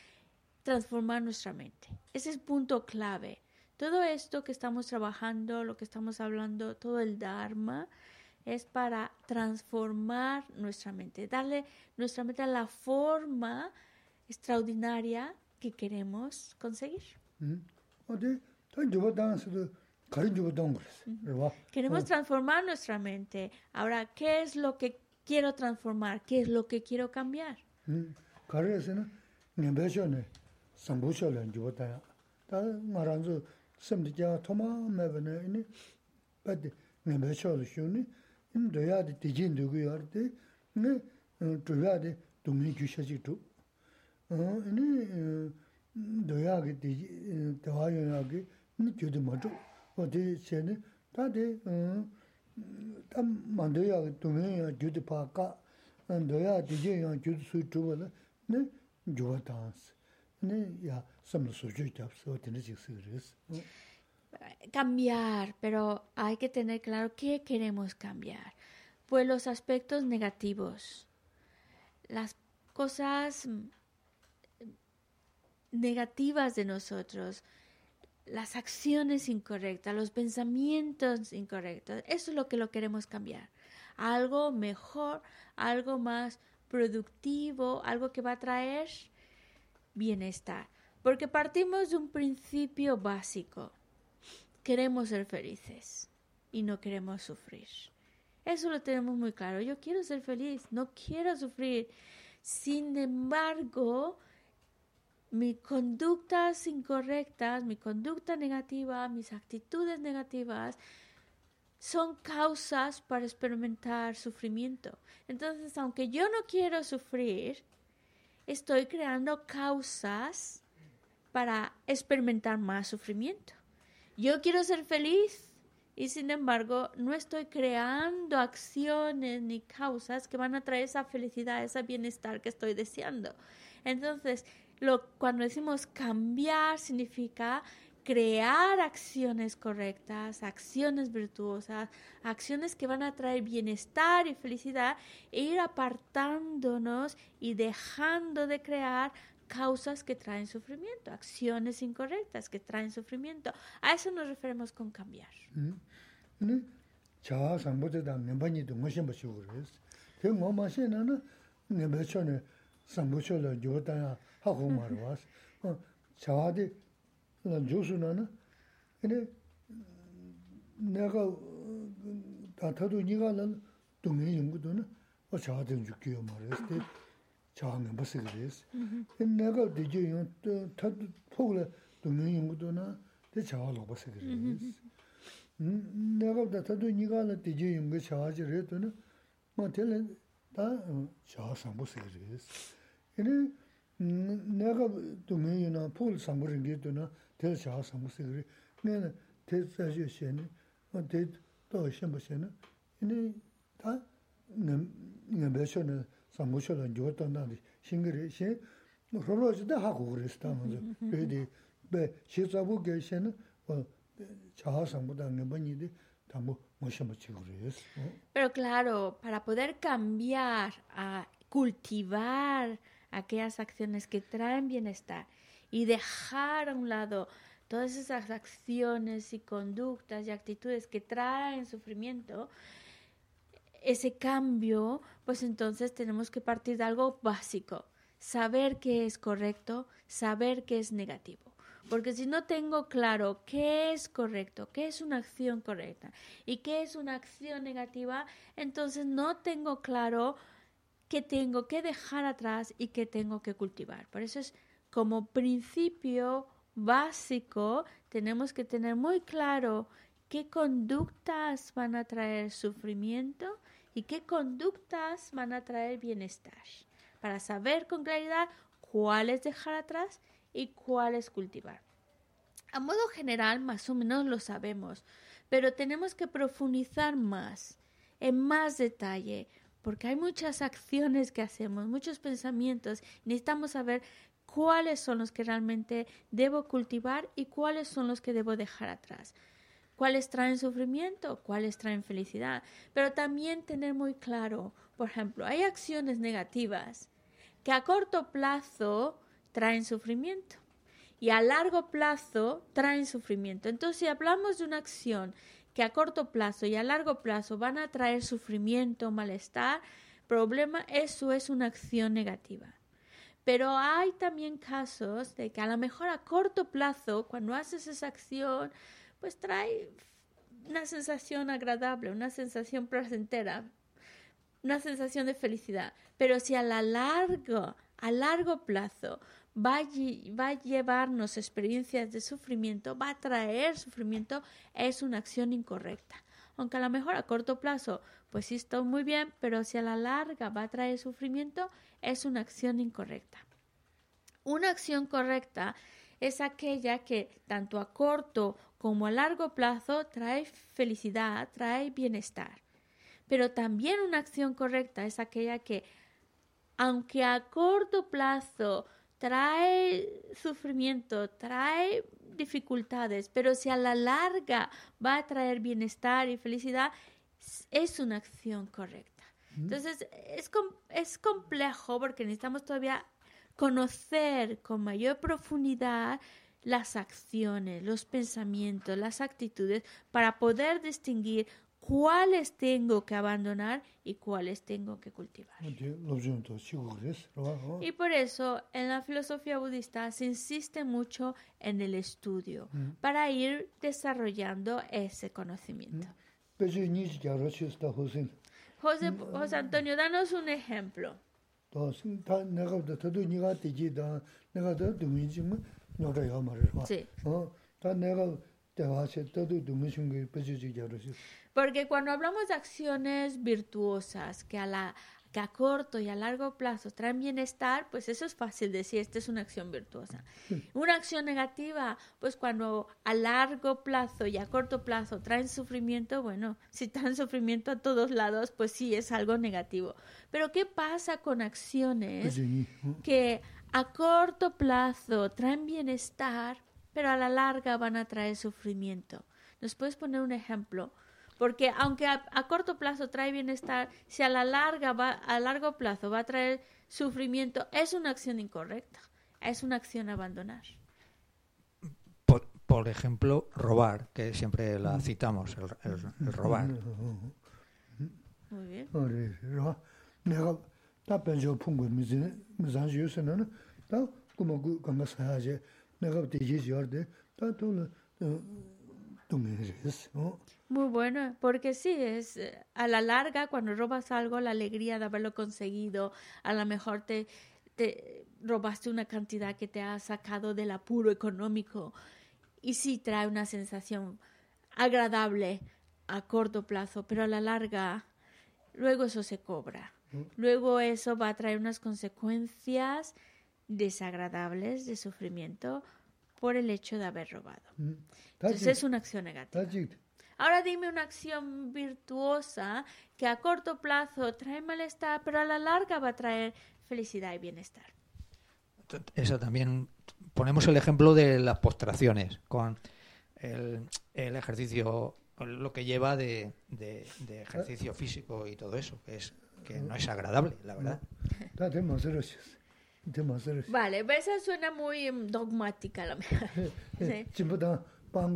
transformar nuestra mente. Ese es el punto clave. Todo esto que estamos trabajando, lo que estamos hablando, todo el Dharma, es para transformar nuestra mente, darle nuestra mente la forma extraordinaria que queremos conseguir. Mm-hmm. Queremos transformar nuestra mente. Ahora, ¿qué es lo que quiero transformar? ¿Qué es lo que quiero cambiar? sambu shio lan jiwa taya. Ta nga ranzu samdi kyaa thoma meba na ini pati ngenpa shio la shio ni ini doya di dijin dugu yaar di nga eh, doya di dungi ju shachik tu. Eh, ini eh, doya ki dijin, dawa yoya ki ini gyudi matu. O di se ni ta di ta mandoya ki dungi ya gyudi pa ka doya dijin ya gyudi sui tuwa la ni jiwa taansi. Cambiar, pero hay que tener claro qué queremos cambiar. Pues los aspectos negativos, las cosas negativas de nosotros, las acciones incorrectas, los pensamientos incorrectos, eso es lo que lo queremos cambiar. Algo mejor, algo más productivo, algo que va a traer bienestar. Porque partimos de un principio básico. Queremos ser felices y no queremos sufrir. Eso lo tenemos muy claro. Yo quiero ser feliz, no quiero sufrir. Sin embargo, mis conductas incorrectas, mi conducta negativa, mis actitudes negativas son causas para experimentar sufrimiento. Entonces, aunque yo no quiero sufrir, estoy creando causas para experimentar más sufrimiento. Yo quiero ser feliz y sin embargo no estoy creando acciones ni causas que van a traer esa felicidad, ese bienestar que estoy deseando. Entonces, lo, cuando decimos cambiar significa crear acciones correctas, acciones virtuosas, acciones que van a traer bienestar y felicidad e ir apartándonos y dejando de crear causas que traen sufrimiento, acciones incorrectas que traen sufrimiento. A eso nos referimos con cambiar. 난 조수나는 근데 내가 다타도 니가는 동네 연구도는 어 자아든 줄게요 말했을 때 자아는 무슨 그랬어. 내가 되게 또 타도 포글 동네 연구도나 대 자아로 무슨 그랬어. 음, 내가 다타도 니가는 되게 연구 자아지를 했더니 뭐 될래 다 자아상 무슨 그랬어. 근데 음, 내가 동네이나 폴 상부를 게도나 될 Pero claro, para poder cambiar, a cultivar aquellas acciones que traen bienestar, y dejar a un lado todas esas acciones y conductas y actitudes que traen sufrimiento, ese cambio, pues entonces tenemos que partir de algo básico, saber qué es correcto, saber qué es negativo. Porque si no tengo claro qué es correcto, qué es una acción correcta y qué es una acción negativa, entonces no tengo claro qué tengo que dejar atrás y qué tengo que cultivar. Por eso es como principio básico, tenemos que tener muy claro qué conductas van a traer sufrimiento y qué conductas van a traer bienestar, para saber con claridad cuáles dejar atrás y cuáles cultivar. A modo general, más o menos lo sabemos, pero tenemos que profundizar más, en más detalle, porque hay muchas acciones que hacemos, muchos pensamientos, necesitamos saber cuáles son los que realmente debo cultivar y cuáles son los que debo dejar atrás. Cuáles traen sufrimiento, cuáles traen felicidad. Pero también tener muy claro, por ejemplo, hay acciones negativas que a corto plazo traen sufrimiento y a largo plazo traen sufrimiento. Entonces, si hablamos de una acción que a corto plazo y a largo plazo van a traer sufrimiento, malestar, problema, eso es una acción negativa. Pero hay también casos de que a lo mejor a corto plazo, cuando haces esa acción, pues trae una sensación agradable, una sensación placentera, una sensación de felicidad. Pero si a la largo, a largo plazo va a, va a llevarnos experiencias de sufrimiento, va a traer sufrimiento, es una acción incorrecta. Aunque a lo mejor a corto plazo, pues sí está muy bien, pero si a la larga va a traer sufrimiento, es una acción incorrecta. Una acción correcta es aquella que tanto a corto como a largo plazo trae felicidad, trae bienestar. Pero también una acción correcta es aquella que, aunque a corto plazo trae sufrimiento, trae dificultades, pero si a la larga va a traer bienestar y felicidad, es una acción correcta. Entonces, es, es complejo porque necesitamos todavía conocer con mayor profundidad las acciones, los pensamientos, las actitudes, para poder distinguir cuáles tengo que abandonar y cuáles tengo que cultivar. Y por eso en la filosofía budista se insiste mucho en el estudio para ir desarrollando ese conocimiento. José, José Antonio, danos un ejemplo. Sí. Porque cuando hablamos de acciones virtuosas que a la que a corto y a largo plazo traen bienestar, pues eso es fácil decir, esta es una acción virtuosa. Una acción negativa, pues cuando a largo plazo y a corto plazo traen sufrimiento, bueno, si traen sufrimiento a todos lados, pues sí es algo negativo. Pero ¿qué pasa con acciones que a corto plazo traen bienestar, pero a la larga van a traer sufrimiento? ¿Nos puedes poner un ejemplo? Porque aunque a, corto plazo trae bienestar, si a la larga va, a largo plazo va a traer sufrimiento, es una acción incorrecta, es una acción abandonar. Por, ejemplo, robar, que siempre la citamos, el, robar. Muy bien. Muy bueno, porque sí, es a la larga cuando robas algo, la alegría de haberlo conseguido, a lo mejor te, te robaste una cantidad que te ha sacado del apuro económico y sí trae una sensación agradable a corto plazo, pero a la larga luego eso se cobra. Luego eso va a traer unas consecuencias desagradables de sufrimiento por el hecho de haber robado. Entonces es una acción negativa. Ahora dime una acción virtuosa que a corto plazo trae malestar, pero a la larga va a traer felicidad y bienestar. Eso también ponemos el ejemplo de las postraciones con el, ejercicio lo que lleva de, de, de ejercicio físico y todo eso, que es que no es agradable, la verdad. Vale, esa suena muy mm, dogmática la mejor. Sí. Sā.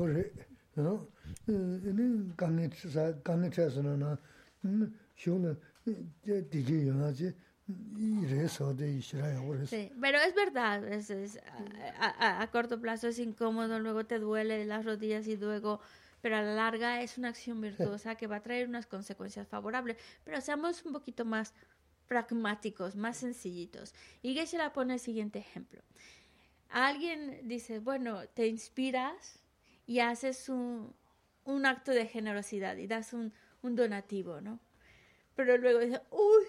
Sí, pero es verdad, es, es- a, a- a corto plazo es incómodo, luego te duele las rodillas y luego, pero a la larga es una acción virtuosa que va a traer unas consecuencias favorables. Pero seamos un poquito más pragmáticos, más sencillitos. Y Geshe la pone el siguiente ejemplo. Alguien dice, bueno, te inspiras y haces un, un acto de generosidad y das un, un donativo, ¿no? Pero luego dices, uy,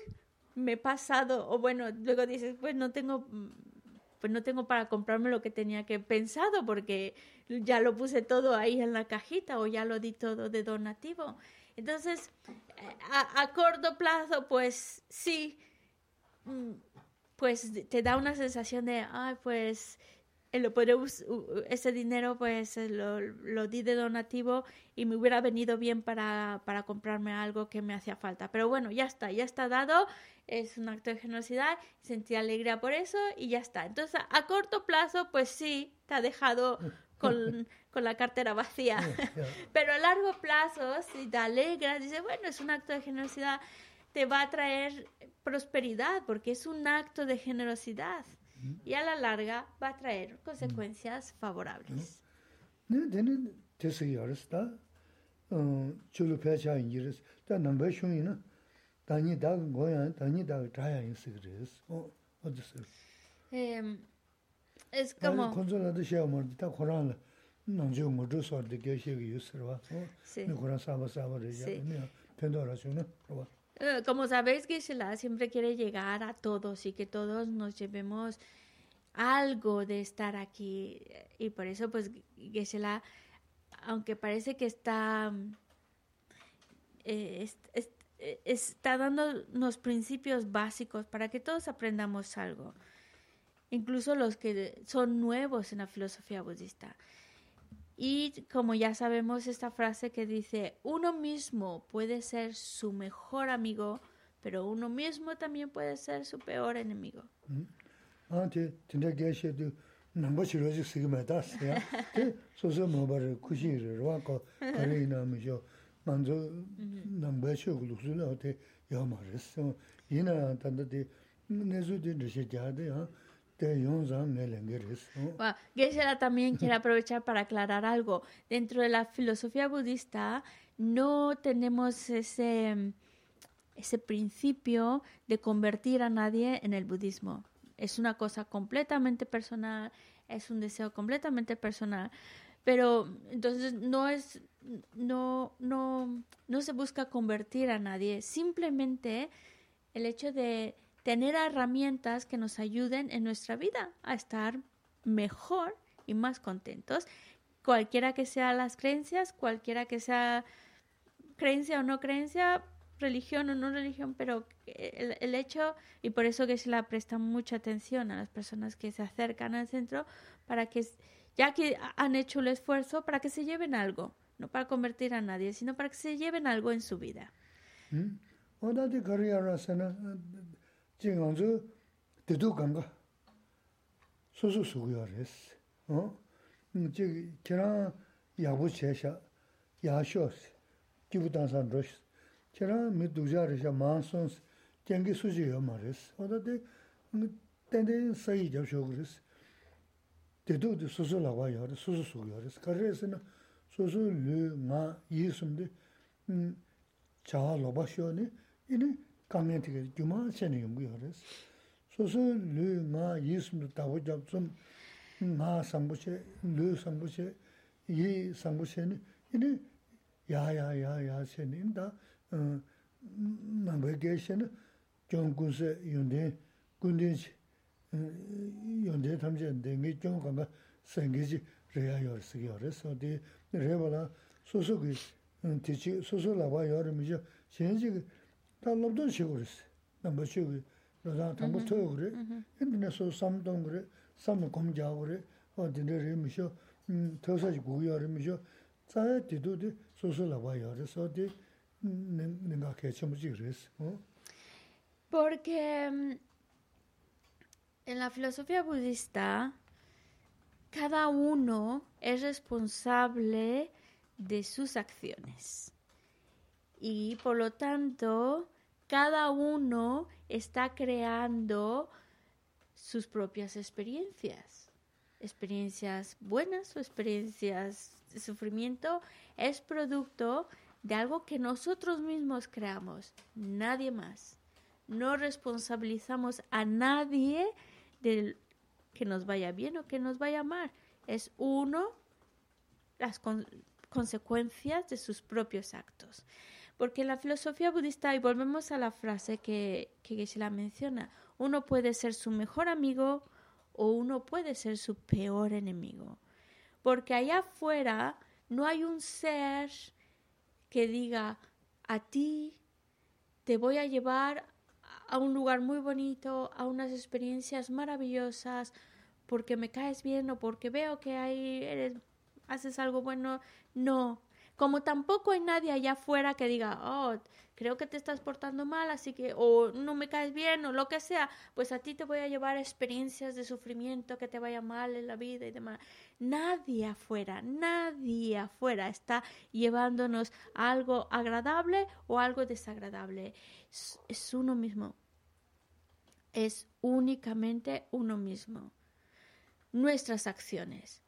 me he pasado, o bueno, luego dices, pues no tengo, pues no tengo para comprarme lo que tenía que pensado porque ya lo puse todo ahí en la cajita o ya lo di todo de donativo. Entonces, eh, a, corto plazo, pues sí, mm, pues te da una sensación de, ay, pues eh, lo u- ese dinero pues eh, lo, lo di de donativo y me hubiera venido bien para, para comprarme algo que me hacía falta. Pero bueno, ya está, ya está dado, es un acto de generosidad, sentí alegría por eso y ya está. Entonces, a, a corto plazo, pues sí, te ha dejado con, con la cartera vacía. Pero a largo plazo, si te alegras, dices, bueno, es un acto de generosidad, te va a traer prosperidad porque es un acto de generosidad. Y a la larga va a traer consecuencias favorables. Nē es como... Sí. Como sabéis, Gisela siempre quiere llegar a todos y que todos nos llevemos algo de estar aquí. Y por eso, pues, Gisela, aunque parece que está, eh, es- es- eh, está dándonos principios básicos para que todos aprendamos algo, incluso los que son nuevos en la filosofía budista. Y como ya sabemos esta frase que dice, uno mismo puede ser su mejor amigo, pero uno mismo también puede ser su peor enemigo. ā Bueno, Geshe-la también quiere aprovechar para aclarar algo. Dentro de la filosofía budista no tenemos ese, ese principio de convertir a nadie en el budismo. Es una cosa completamente personal, es un deseo completamente personal. Pero entonces no es, no, no, no se busca convertir a nadie, simplemente el hecho de tener herramientas que nos ayuden en nuestra vida a estar mejor y más contentos. Cualquiera que sean las creencias, cualquiera que sea creencia o no creencia, religión o no religión, pero el, hecho, y por eso que se la presta mucha atención a las personas que se acercan al centro, para que, ya que han hecho el esfuerzo, para que se lleven algo, no para convertir a nadie, sino para que se lleven algo en su vida. 징원주 대도 간가 소소 소고야레스 어 이제 걔랑 야부 제샤 야쇼스 기부단산 로스 걔랑 미두자르샤 만손스 경기 수지요 말레스 어다데 텐데 사이 잡쇼그레스 대도도 소소 나와요 소소 소고야레스 그래서는 소소 르마 예수인데 음 자로바쇼니 이니 강에 되게 규마 세는 연구 하래서. 소소 르마 예수도 다고 잡좀 나 상부세 르 상부세 이 상부세는 이네 야야야야 세는다. 어 나베게션 정군세 연대 군대 연대 탐제 내게 좀 간가 생기지. 레야 열스기 그래서 네 레발라 소소기 티치 소소라바 여름이죠. 현지 sengi chi reya yores yores. So di rewa la, soso ki, tichi soso laba yore mi jo, shenji ta lobdon shi gore se, namba shi gore, rodan tambo toyo gore, hindi na so samdong gore, samdo komja gore, o dine re mi sho, tosa ji gu yore mi sho, tsaya dido di 소소 라와 요르서 데 내가 개체 뭐지 그랬어. 어? Porque mm, en la filosofía budista, cada uno es responsable de sus acciones. Y por lo tanto, cada uno está creando sus propias experiencias. Experiencias buenas o experiencias de sufrimiento es producto de algo que nosotros mismos creamos, nadie más. No responsabilizamos a nadie de que nos vaya bien o que nos vaya mal. Es uno las con- consecuencias de sus propios actos. Porque la filosofía budista, y volvemos a la frase que, que la menciona, uno puede ser su mejor amigo o uno puede ser su peor enemigo. Porque allá afuera no hay un ser que diga a ti te voy a llevar a un lugar muy bonito, a unas experiencias maravillosas, porque me caes bien o porque veo que ahí eres, haces algo bueno. No. Como tampoco hay nadie allá afuera que diga, oh, creo que te estás portando mal, así que, o no me caes bien, o lo que sea, pues a ti te voy a llevar experiencias de sufrimiento, que te vaya mal en la vida y demás. Nadie afuera, nadie afuera está llevándonos algo agradable o algo desagradable. Es, es uno mismo. Es únicamente uno mismo. Nuestras acciones.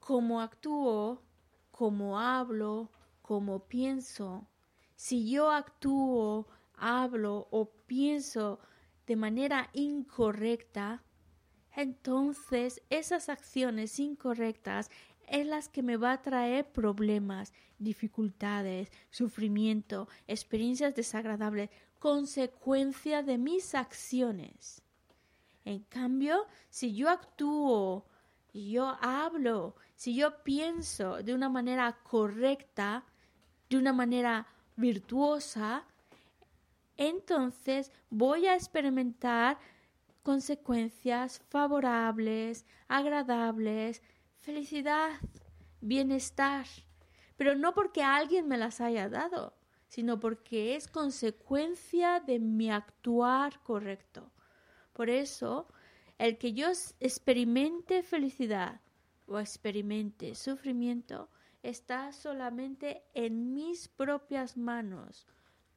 Cómo actúo, cómo hablo, cómo pienso. Si yo actúo, hablo o pienso de manera incorrecta, entonces esas acciones incorrectas es las que me va a traer problemas, dificultades, sufrimiento, experiencias desagradables, consecuencia de mis acciones. En cambio, si yo actúo, yo hablo, si yo pienso de una manera correcta, de una manera virtuosa, entonces voy a experimentar consecuencias favorables, agradables, felicidad, bienestar, pero no porque alguien me las haya dado, sino porque es consecuencia de mi actuar correcto. Por eso, el que yo experimente felicidad o experimente sufrimiento está solamente en mis propias manos,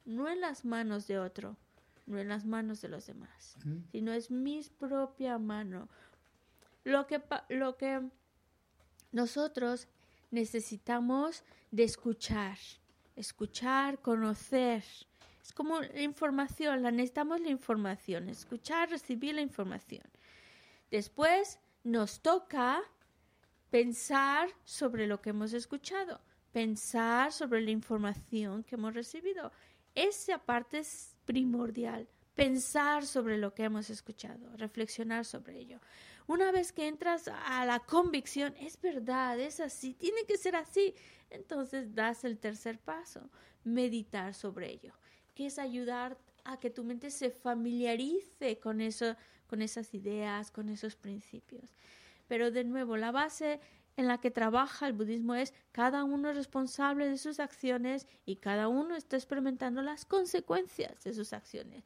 no en las manos de otro, no en las manos de los demás, sino es mi propia mano. Lo que, lo que nosotros necesitamos de escuchar, escuchar, conocer. Es como la información, la necesitamos la información, escuchar, recibir la información. Después nos toca pensar sobre lo que hemos escuchado, pensar sobre la información que hemos recibido. Esa parte es primordial, pensar sobre lo que hemos escuchado, reflexionar sobre ello. Una vez que entras a la convicción, es verdad, es así, tiene que ser así, entonces das el tercer paso, meditar sobre ello, que es ayudar a que tu mente se familiarice con eso, con esas ideas, con esos principios. Pero de nuevo, la base en la que trabaja el budismo es cada uno es responsable de sus acciones y cada uno está experimentando las consecuencias de sus acciones.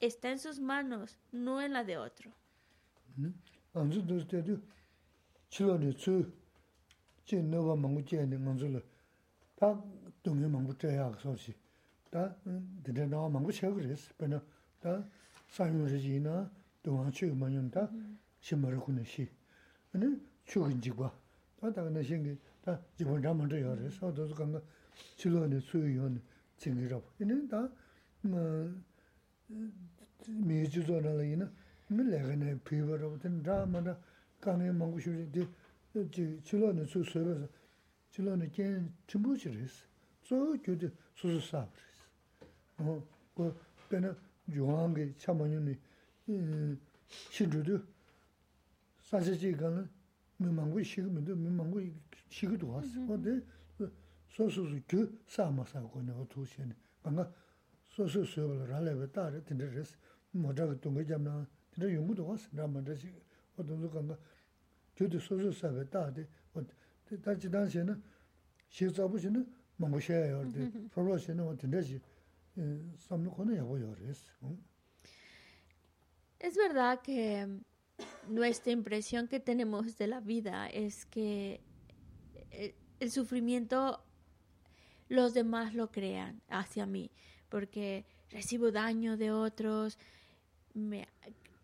Está en sus manos, no en la de otro. 안주 dos 때도 치료를 주 진노가 망고 제는 건줄 다 동네 망고 제야 소시 다 드르나 망고 쳐 그랬어 근데 다 사용르지나 동안 치 만연다 심어르고는 시 근데 추긴지 봐 다다가 신기 다 지금 잠만 돼요 그래서 도서 간가 치료는 수요는 증이라고 근데 다뭐 미주조나라이나 밀레가네 피버로든 라마다 강에 먹고 싶지 지 치료는 수수해서 치료는 게 전부지랬어 저 교대 수수사버렸어 어그 배는 요한게 참원이 음 신주도 사실지가는 미망고 시금도 미망고 시기도 왔어 근데 소소수 그 사마사고네 어두시네 방가 소소소를 할래베 따르 된데스 모자가 동게 잡나 근데 용무도 왔어 나만다시 어떤 누가가 저도 소소사베 따데 어 다지 당시에는 시자부시는 māngu shē yor dē, rō shē nō tēndē shī, sām nō khōna yāgō yor rēs. Es verdad que nuestra impresión que tenemos de la vida es que el, el sufrimiento los demás lo crean hacia mí, porque recibo daño de otros, me,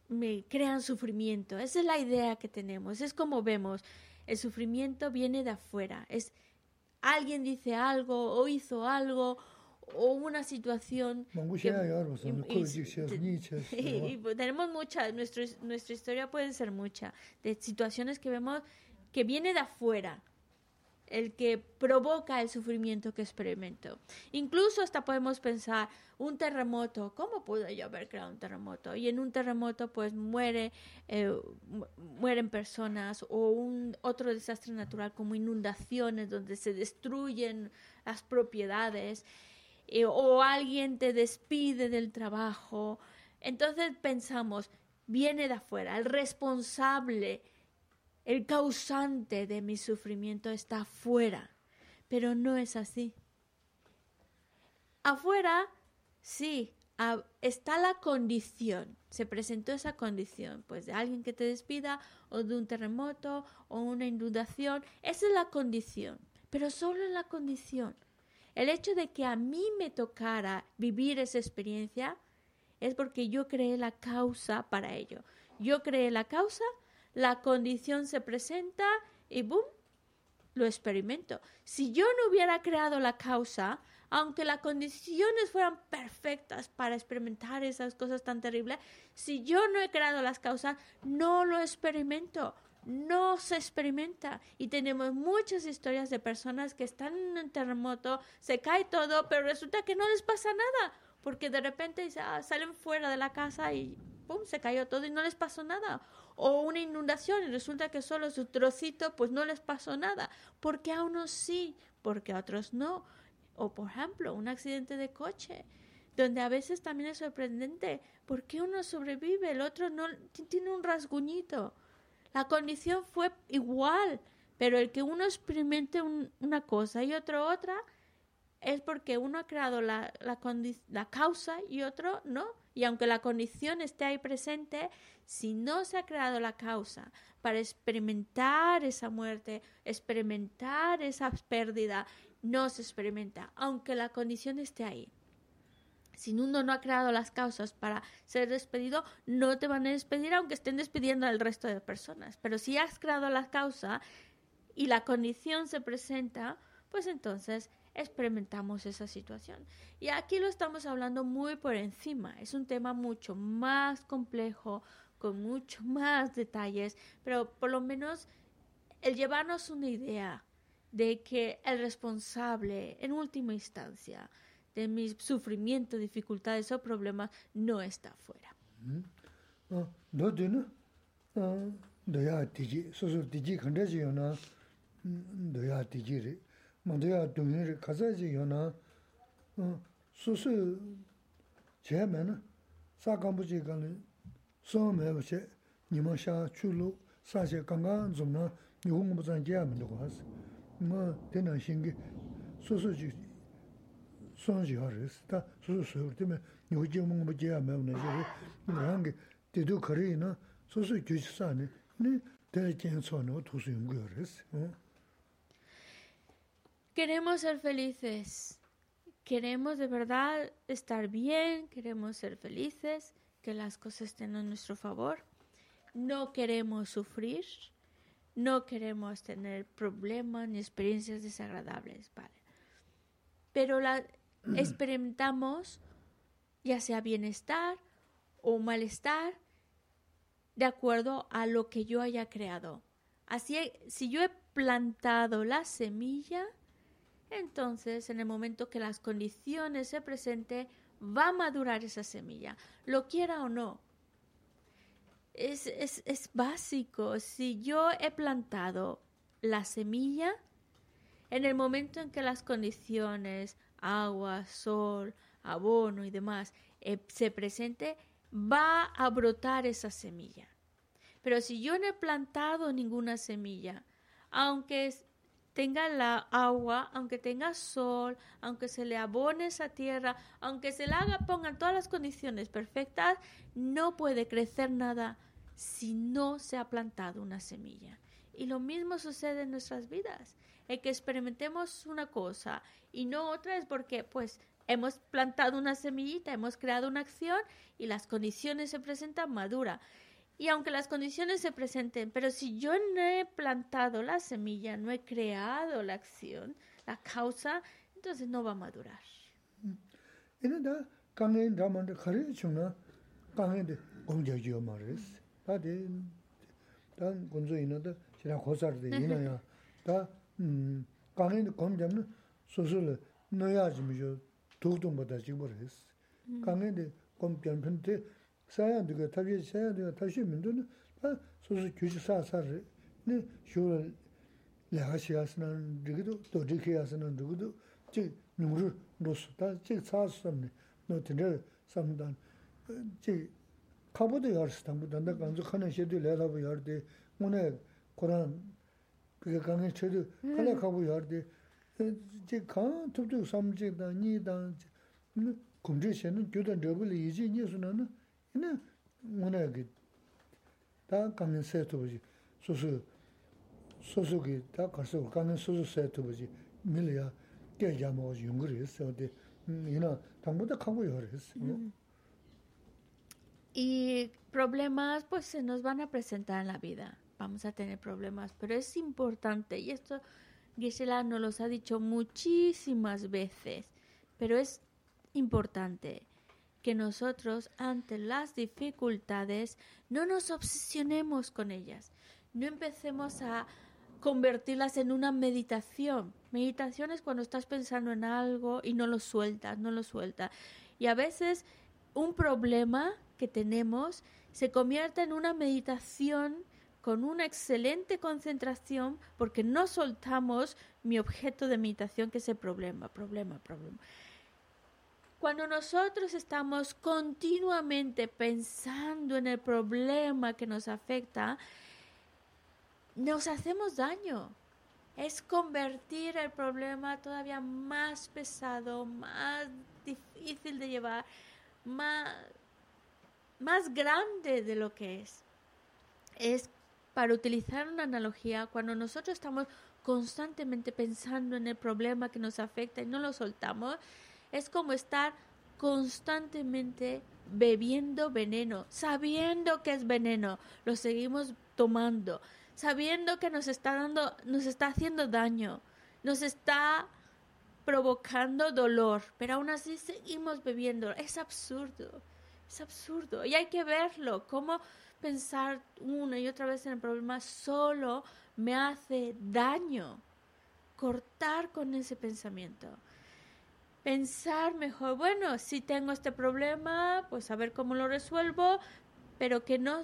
me crean sufrimiento. Esa es la idea que tenemos, es como vemos, el sufrimiento viene de afuera, es alguien dice algo o hizo algo o una situación que- y- y- y, pues tenemos muchas, nuestro, nuestra historia puede ser mucha, de situaciones que vemos que viene de afuera, el que provoca el sufrimiento que experimento. Incluso hasta podemos pensar, un terremoto, ¿cómo pude yo haber creado un terremoto? Y en un terremoto pues muere, eh, mu- mueren personas o un otro desastre natural como inundaciones donde se destruyen las propiedades eh, o alguien te despide del trabajo. Entonces pensamos, viene de afuera, el responsable, el causante de mi sufrimiento está afuera, pero no es así. Afuera, sí, está la condición, se presentó esa condición, pues de alguien que te despida o de un terremoto o una inundación, esa es la condición, pero solo en la condición. El hecho de que a mí me tocara vivir esa experiencia es porque yo creé la causa para ello. Yo creé la causa, la condición se presenta y ¡boom! Lo experimento. Si yo no hubiera creado la causa, aunque las condiciones fueran perfectas para experimentar esas cosas tan terribles, si yo no he creado las causas, no lo experimento. No se experimenta. Y tenemos muchas historias de personas que están en un terremoto, se cae todo, pero resulta que no les pasa nada. Porque de repente ah, salen fuera de la casa y ¡pum! se cayó todo y no les pasó nada. O una inundación y resulta que solo su trocito, pues no les pasó nada. Porque a unos sí, porque a otros no. O por ejemplo, un accidente de coche, donde a veces también es sorprendente. ¿Por qué uno sobrevive? El otro no tiene un rasguñito. La condición fue igual, pero el que uno experimente un- una cosa y otro otra, es porque uno ha creado la, la, causa y otro no. Y aunque la condición esté ahí presente, si no se ha creado la causa para experimentar esa muerte, experimentar esa pérdida, no se experimenta, aunque la condición esté ahí. Si uno no ha creado las causas para ser despedido, no te van a despedir aunque estén despidiendo al resto de personas. Pero si has creado la causa y la condición se presenta, pues entonces experimentamos esa situación. Y aquí lo estamos hablando muy por encima. Es un tema mucho más complejo, con mucho más detalles, pero por lo menos el llevarnos una idea de que el responsable, en última instancia, de mis sufrimientos, dificultades o problemas no está afuera. Shīngi, sō sō chī, sō chī hā rī sī, tā sō sō sō yor tē mē, nī hō chī mōng mū jā mē wā nā chē rī, rāngi tē tū kārī na, sō sō gyō chī sā nī, nī tē kēng tsō nō tū sū yung gu yor rī sī. Queremos ser felices. Queremos de verdad estar bien, queremos ser felices, que las cosas estén a nuestro favor. No queremos sufrir, no queremos tener problemas ni experiencias desagradables, ¿vale? Pero la experimentamos ya sea bienestar o malestar de acuerdo a lo que yo haya creado. Así, si yo he plantado la semilla, entonces en el momento que las condiciones se presenten, va a madurar esa semilla, lo quiera o no. Es, es, es básico. Si yo he plantado la semilla, en el momento en que las condiciones, agua, sol, abono y demás, eh, se presente, va a brotar esa semilla. Pero si yo no he plantado ninguna semilla, aunque tenga la agua, aunque tenga sol, aunque se le abone esa tierra, aunque se le haga, pongan todas las condiciones perfectas, no puede crecer nada si no se ha plantado una semilla. Y lo mismo sucede en nuestras vidas. El que experimentemos una cosa y no otra es porque, pues, hemos plantado una semillita, hemos creado una acción y las condiciones se presentan madura. Y aunque las condiciones se presenten, pero si yo no he plantado la semilla, no he creado la acción, la causa, entonces no va a madurar. ina da kangen raman de khare chungna kangen de gongja jiyo ma res da de da gonzo ina da shira khosar de ina ya da kangen de gongja na soso le noya jimi jo tukdung bada jingbo res kangen de gong pian pen de sayan de tabi sayan de tashi mindu na da soso gyuji sa sa re ne shio leha shiyasana rigido do rikiyasana rigido 지 누르 로스 다지 차스는 너 드네 삼단 지 카보도 열스 담보다 나 간주 하는 셔도 레라고 열데 오늘 고란 그게 강에 쳐도 하나 가고 열데 지간 톱도 삼지다 니다 공주셔는 교단 러블 이지 니스는 이네 오늘 그다 가면 세트 보지 소소 소소기 다 가서 가면 소소 세트 보지 밀이야 que llamamos yungres, de ina tambuda kabu yores. Y problemas pues se nos van a presentar en la vida. Vamos a tener problemas, pero es importante y esto Gisela nos los ha dicho muchísimas veces, pero es importante que nosotros ante las dificultades no nos obsesionemos con ellas, no empecemos a convertirlas en una meditación. Meditación es cuando estás pensando en algo y no lo sueltas, no lo sueltas. Y a veces un problema que tenemos se convierte en una meditación con una excelente concentración porque no soltamos mi objeto de meditación que es el problema, problema, problema. Cuando nosotros estamos continuamente pensando en el problema que nos afecta, nos hacemos daño. Es convertir el problema todavía más pesado, más difícil de llevar, más, más grande de lo que es. Es para utilizar una analogía, cuando nosotros estamos constantemente pensando en el problema que nos afecta y no lo soltamos, es como estar constantemente bebiendo veneno, sabiendo que es veneno, lo seguimos tomando, sabiendo que nos está dando, nos está haciendo daño, nos está provocando dolor, pero aún así seguimos bebiendo. Es absurdo, es absurdo. Y hay que verlo, cómo pensar una y otra vez en el problema solo me hace daño. Cortar con ese pensamiento. Pensar mejor, bueno, si tengo este problema, pues a ver cómo lo resuelvo, pero que no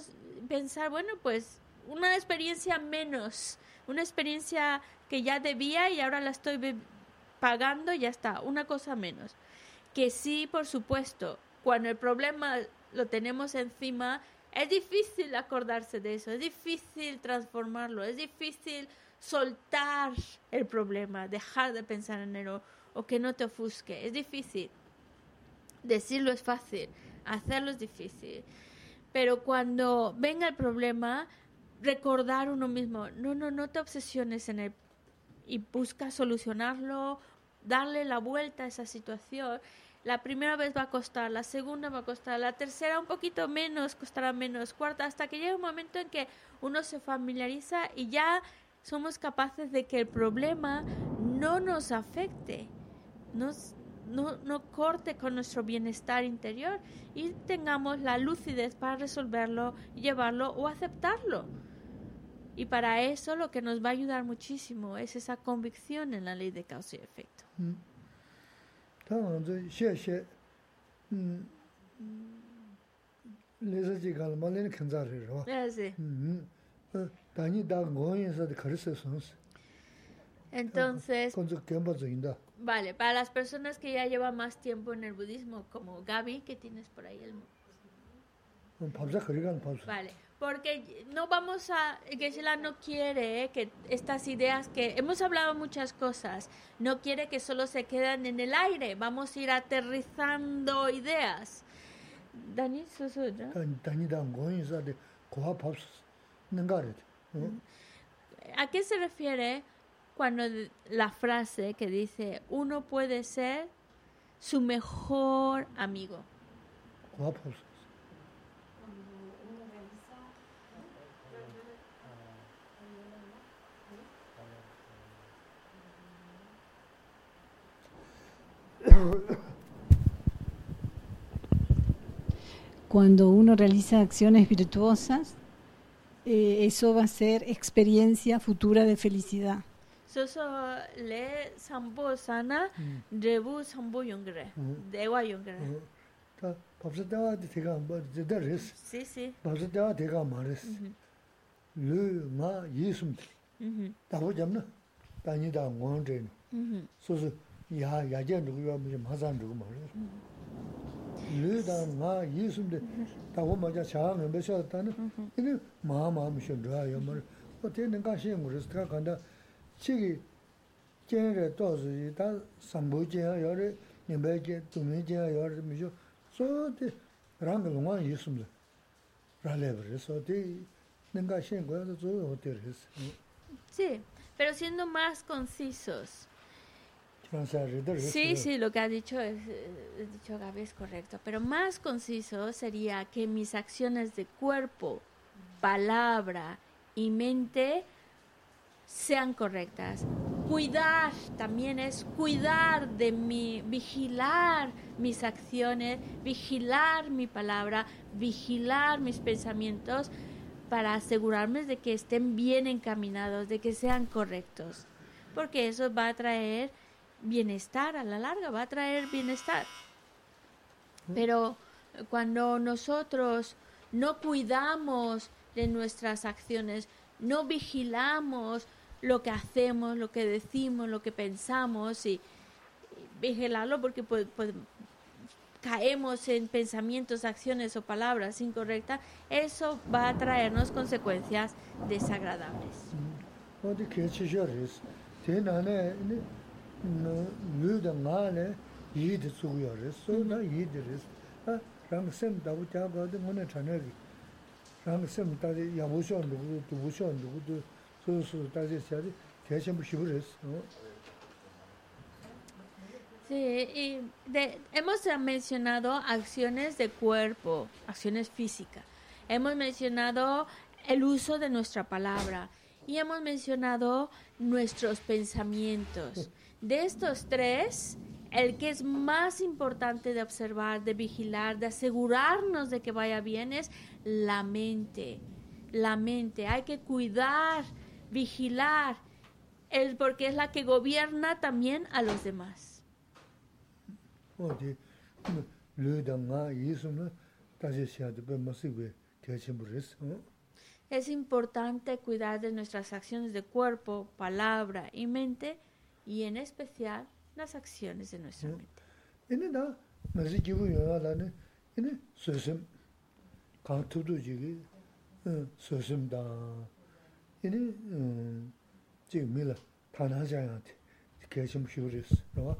pensar, bueno, pues una experiencia menos, una experiencia que ya debía y ahora la estoy pagando ya está, una cosa menos. Que sí, por supuesto, cuando el problema lo tenemos encima, es difícil acordarse de eso, es difícil transformarlo, es difícil soltar el problema, dejar de pensar en él o, que no te ofusque, es difícil. Decirlo es fácil, hacerlo es difícil. Pero cuando venga el problema, recordar uno mismo, no, no, no te obsesiones en él y busca solucionarlo, darle la vuelta a esa situación. La primera vez va a costar, la segunda va a costar, la tercera un poquito menos, costará menos, cuarta, hasta que llega un momento en que uno se familiariza y ya somos capaces de que el problema no nos afecte, nos, no, no corte con nuestro bienestar interior y tengamos la lucidez para resolverlo, llevarlo o aceptarlo. Y para eso lo que nos va a ayudar muchísimo es esa convicción en la ley de causa y efecto. Entonces, vale, para las personas que ya llevan más tiempo en el budismo, como Gaby, que tienes por ahí el... Vale, porque no vamos a, Gesela no quiere que estas ideas que hemos hablado muchas cosas, no quiere que solo se quedan en el aire, vamos a ir aterrizando ideas. Dani, mm. ¿A qué se refiere cuando la frase que dice uno puede ser su mejor amigo? Cuando uno realiza acciones virtuosas, eh, eso va a ser experiencia futura de felicidad. 숨 Ujú, 다보 잡나 다니다 원제 ujú. 소소 야 야제 누구야 뭐 마산 누구 말이야 르다 마 예숨데 다보 맞아 차는 배셔다는 이게 마마무 신도야 말 어때는 가시는 거를 다 간다 치기 제를 도스 다 삼보제 여를 님배제 동네제 여를 미죠 소데 랑글만 예숨데 라레브르 소데 내가 신거도 저 호텔에서 Sí, pero siendo más concisos. Sí, sí, lo que ha dicho, es, eh, dicho Gaby es correcto, pero más conciso sería que mis acciones de cuerpo, palabra y mente sean correctas. Cuidar también es cuidar de mi, vigilar mis acciones, vigilar mi palabra, vigilar mis pensamientos para asegurarme de que estén bien encaminados, de que sean correctos, porque eso va a traer bienestar a la larga, va a traer bienestar. Pero eh, cuando nosotros no cuidamos de nuestras acciones, no vigilamos lo que hacemos, lo que decimos, lo que pensamos y, y vigilarlo porque pues, pues, caemos en pensamientos, acciones o palabras incorrectas, eso va a traernos consecuencias desagradables lūda māne yīdi Sí, y de, hemos mencionado acciones de cuerpo, acciones físicas. Hemos mencionado el uso de nuestra palabra y hemos mencionado nuestros pensamientos. De estos tres, el que es más importante de observar, de vigilar, de asegurarnos de que vaya bien es la mente. La mente. Hay que cuidar, vigilar, porque es la que gobierna también a los demás. Es importante cuidar de nuestras acciones de cuerpo, palabra y mente y en especial las acciones de nuestra mm. mente. Ene da mazi gibu yona la ne ene sözüm kan tudu jigi e, sözüm da. Ene e, jig mila tana jayant kechim shuris no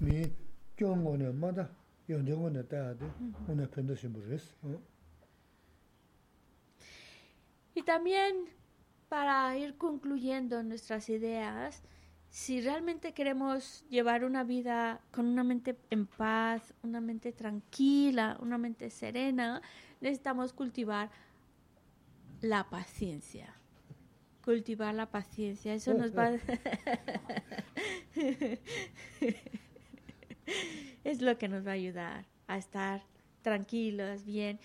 mi gyongo ne mada yondengo ne da de mm-hmm. una pendo shimburis Y también para ir concluyendo nuestras ideas, si realmente queremos llevar una vida con una mente en paz, una mente tranquila, una mente serena, necesitamos cultivar la paciencia. Cultivar la paciencia, eso nos va es lo que nos va a ayudar a estar tranquilos, bien.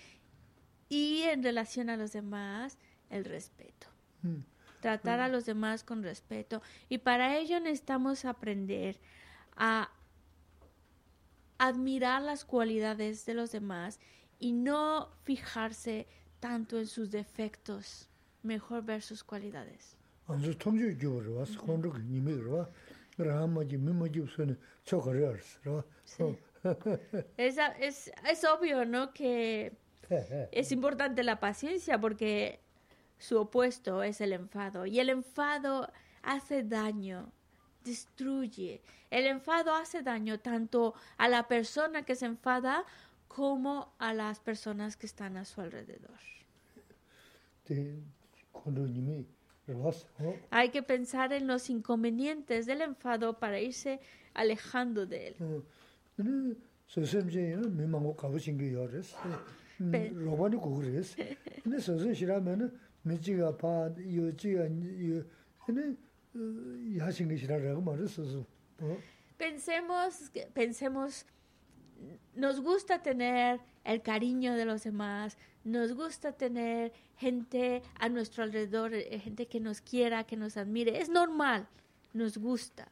Y en relación a los demás, el respeto. 음 tratar a los demás con respeto. Y para ello necesitamos aprender a admirar las cualidades de los demás y no fijarse tanto en sus defectos, mejor ver sus cualidades. Es, es, es obvio, ¿no? Que es importante la paciencia porque su opuesto es el enfado y el enfado hace daño, destruye. El enfado hace daño tanto a la persona que se enfada como a las personas que están a su alrededor. Hay que pensar en los inconvenientes del enfado para irse alejando de él. 미망고 가보신 게 요res 네. 로바니 고그레스 근데 소셈 싫으면은 미지가 봐 요지가 요 근데 야신 게 싫어라고 말했어 어 Pensemos, que- pensemos, nos gusta tener el cariño de los demás, nos gusta tener gente a nuestro alrededor, eh, gente que nos quiera, que nos admire. Es normal, nos gusta.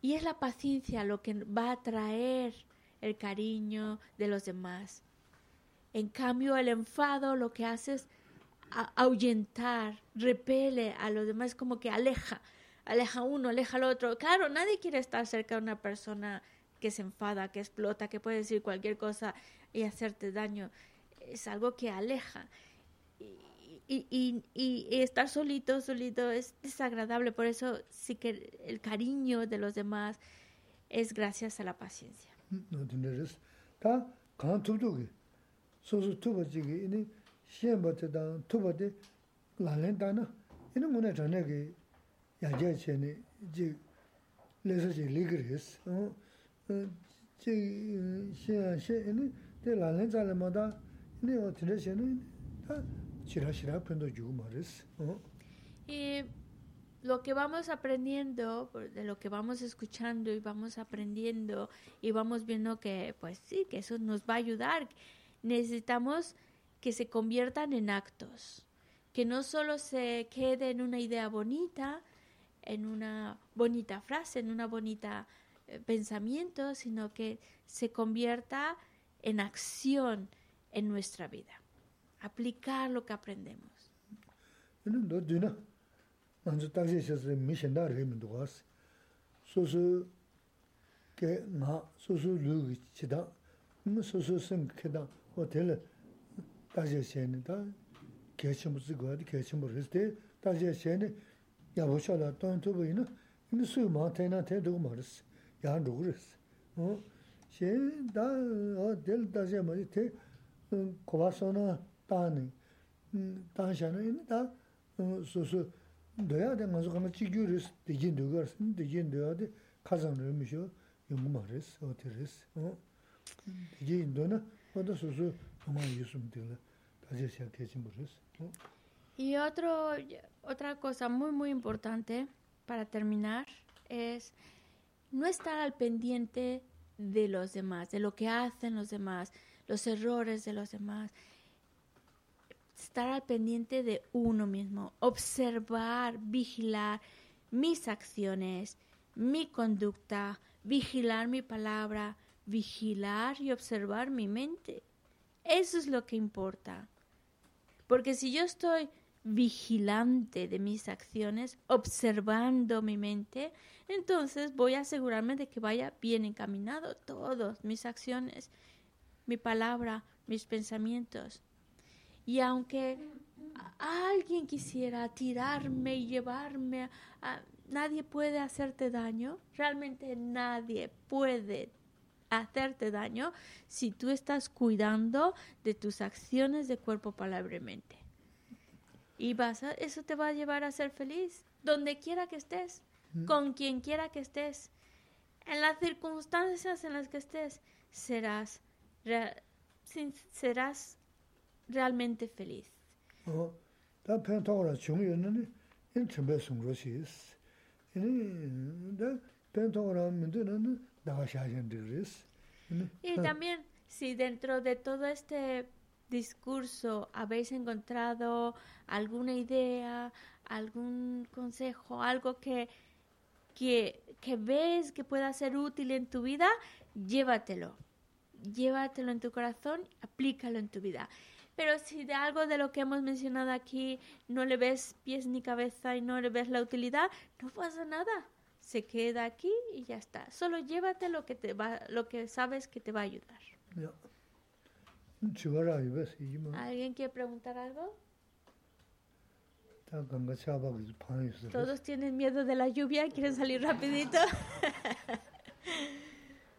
Y es la paciencia lo que va a traer el cariño de los demás. En cambio, el enfado lo que hace es ahuyentar, repele a los demás, como que aleja, aleja uno, aleja al otro. Claro, nadie quiere estar cerca de una persona que se enfada, que explota, que puede decir cualquier cosa y hacerte daño. Es algo que aleja. Y, y- y- y- y estar solito, solito es desagradable. Por eso sí que el cariño de los demás es gracias a la paciencia shenpa te dang, tupa te lalen dang na, ina nguna chana ki yajia che ne, ji lesa che ligiris, ji shenya she, ina te lalen zale ma da, ina yo tina che ne, ta shira shira pendo yugu ma res. Y lo que vamos aprendiendo, de lo que vamos escuchando y vamos aprendiendo y vamos viendo que, pues sí, que eso nos va a ayudar. Necesitamos que se conviertan en actos, que no solo se quede en una idea bonita, en una bonita frase, en una bonita eh, pensamiento, sino que se convierta en acción en nuestra vida. Aplicar lo que aprendemos. 다 레면도 왔어. 소소, 게, 나, 소소 루기 치다, 뭐 소소 생각해다, 호텔에, 다시 셔는다, 개침을 쓰고 하디, 개침을 했을 때, 다시 셔는, 야보셔라, 돈 두고이나, 이는 수마 태나 태두고 말했어. 야, 누구랬어. 어? 셔, 다, 어, 될 다시 말이 태, 고바소나, 따니, 당시에는 다 소소 너야 된 거서 가면 지규르스 되긴 되거스 되긴 되어데 가상을 미셔 용거 말했어 어테레스 어 이게 인도나 어디 소소 정말 예수님 되라 Y otro, otra cosa muy, muy importante para terminar es no estar al pendiente de los demás, de lo que hacen los demás, los errores de los demás. Estar al pendiente de uno mismo, observar, vigilar mis acciones, mi conducta, vigilar mi palabra, vigilar y observar mi mente. Eso es lo que importa. Porque si yo estoy vigilante de mis acciones, observando mi mente, entonces voy a asegurarme de que vaya bien encaminado todas mis acciones, mi palabra, mis pensamientos. Y aunque alguien quisiera tirarme y llevarme, a- nadie puede hacerte daño, realmente nadie puede hacerte daño si tú estás cuidando de tus acciones de cuerpo, palabra y mente. Y vas a- eso te va a llevar a ser feliz, donde quiera que estés, con quien quiera que estés, en las circunstancias en las que estés, serás, rea- sin- serás realmente feliz. 어, 다 펜타고라 중요는 인 첨배 송로시스. 이니 다 펜타고라 민드는 나가샤젠드리스. Y también, si dentro de todo este discurso habéis encontrado alguna idea, algún consejo, algo que, que, que ves que pueda ser útil en tu vida, llévatelo. Llévatelo en tu corazón, aplícalo en tu vida. Pero si de algo de lo que hemos mencionado aquí no le ves pies ni cabeza y no le ves la utilidad, no pasa nada. Se queda aquí y ya está. Solo llévate lo que te va, lo que sabes que te va a ayudar. ¿Alguien quiere preguntar algo? Todos tienen miedo de la lluvia, quieren salir rapidito.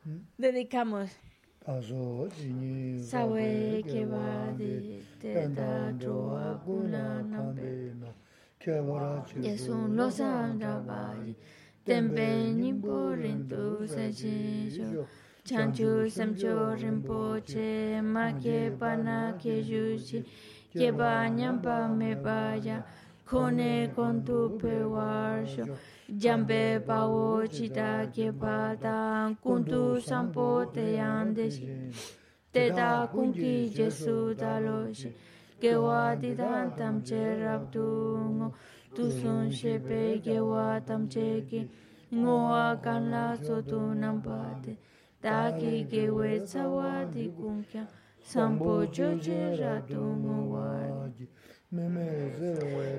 Dedicamos. Sawe que va de guna nambe. sandra bayi. tenpe nyingpo rindu saji jo chanchu samcho rinpo che ma ke pa na ke ju chi. Ke pa nyampa me pa ya kone kontu pe war sho. Jambe pa wo chi ta ke pa ta kuntu sampo te yande shi. Te ta kunki jesu ta lo shi. Ke wa di dan tam che rab tu ngo. Tu sun she pe ke wa tam che ki. Ngo wa kan la so tu nam pate. Da ki ke we tsa wa di kun kya. Sampo cho che ra tu ngo wa.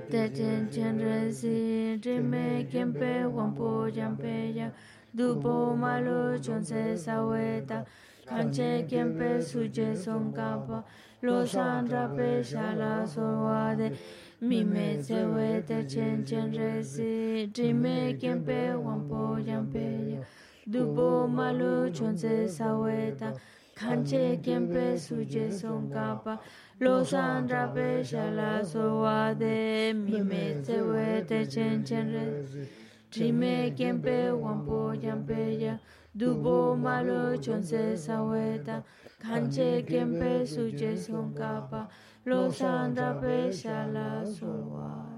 Te chen chen re si. Rime kien pe wan po jan pe ya. Du po ma lo chon se sa we ta. Kanche kien pe su je son kapa. Lo san ra pe sha la so wa de. Mi me se we te chen chen re si. Rime kien pe wan po jan pe ya. Du po ma lo chon se sa we ta. Kanche kien pe su je son kapa. Lo san ra pe sha la so wa de. Mi me se we te chen chen re si. Trime kempe wampo jampe ya Dubo malo chonse saweta Kanche kempe suje son kapa 路上的背下了锁。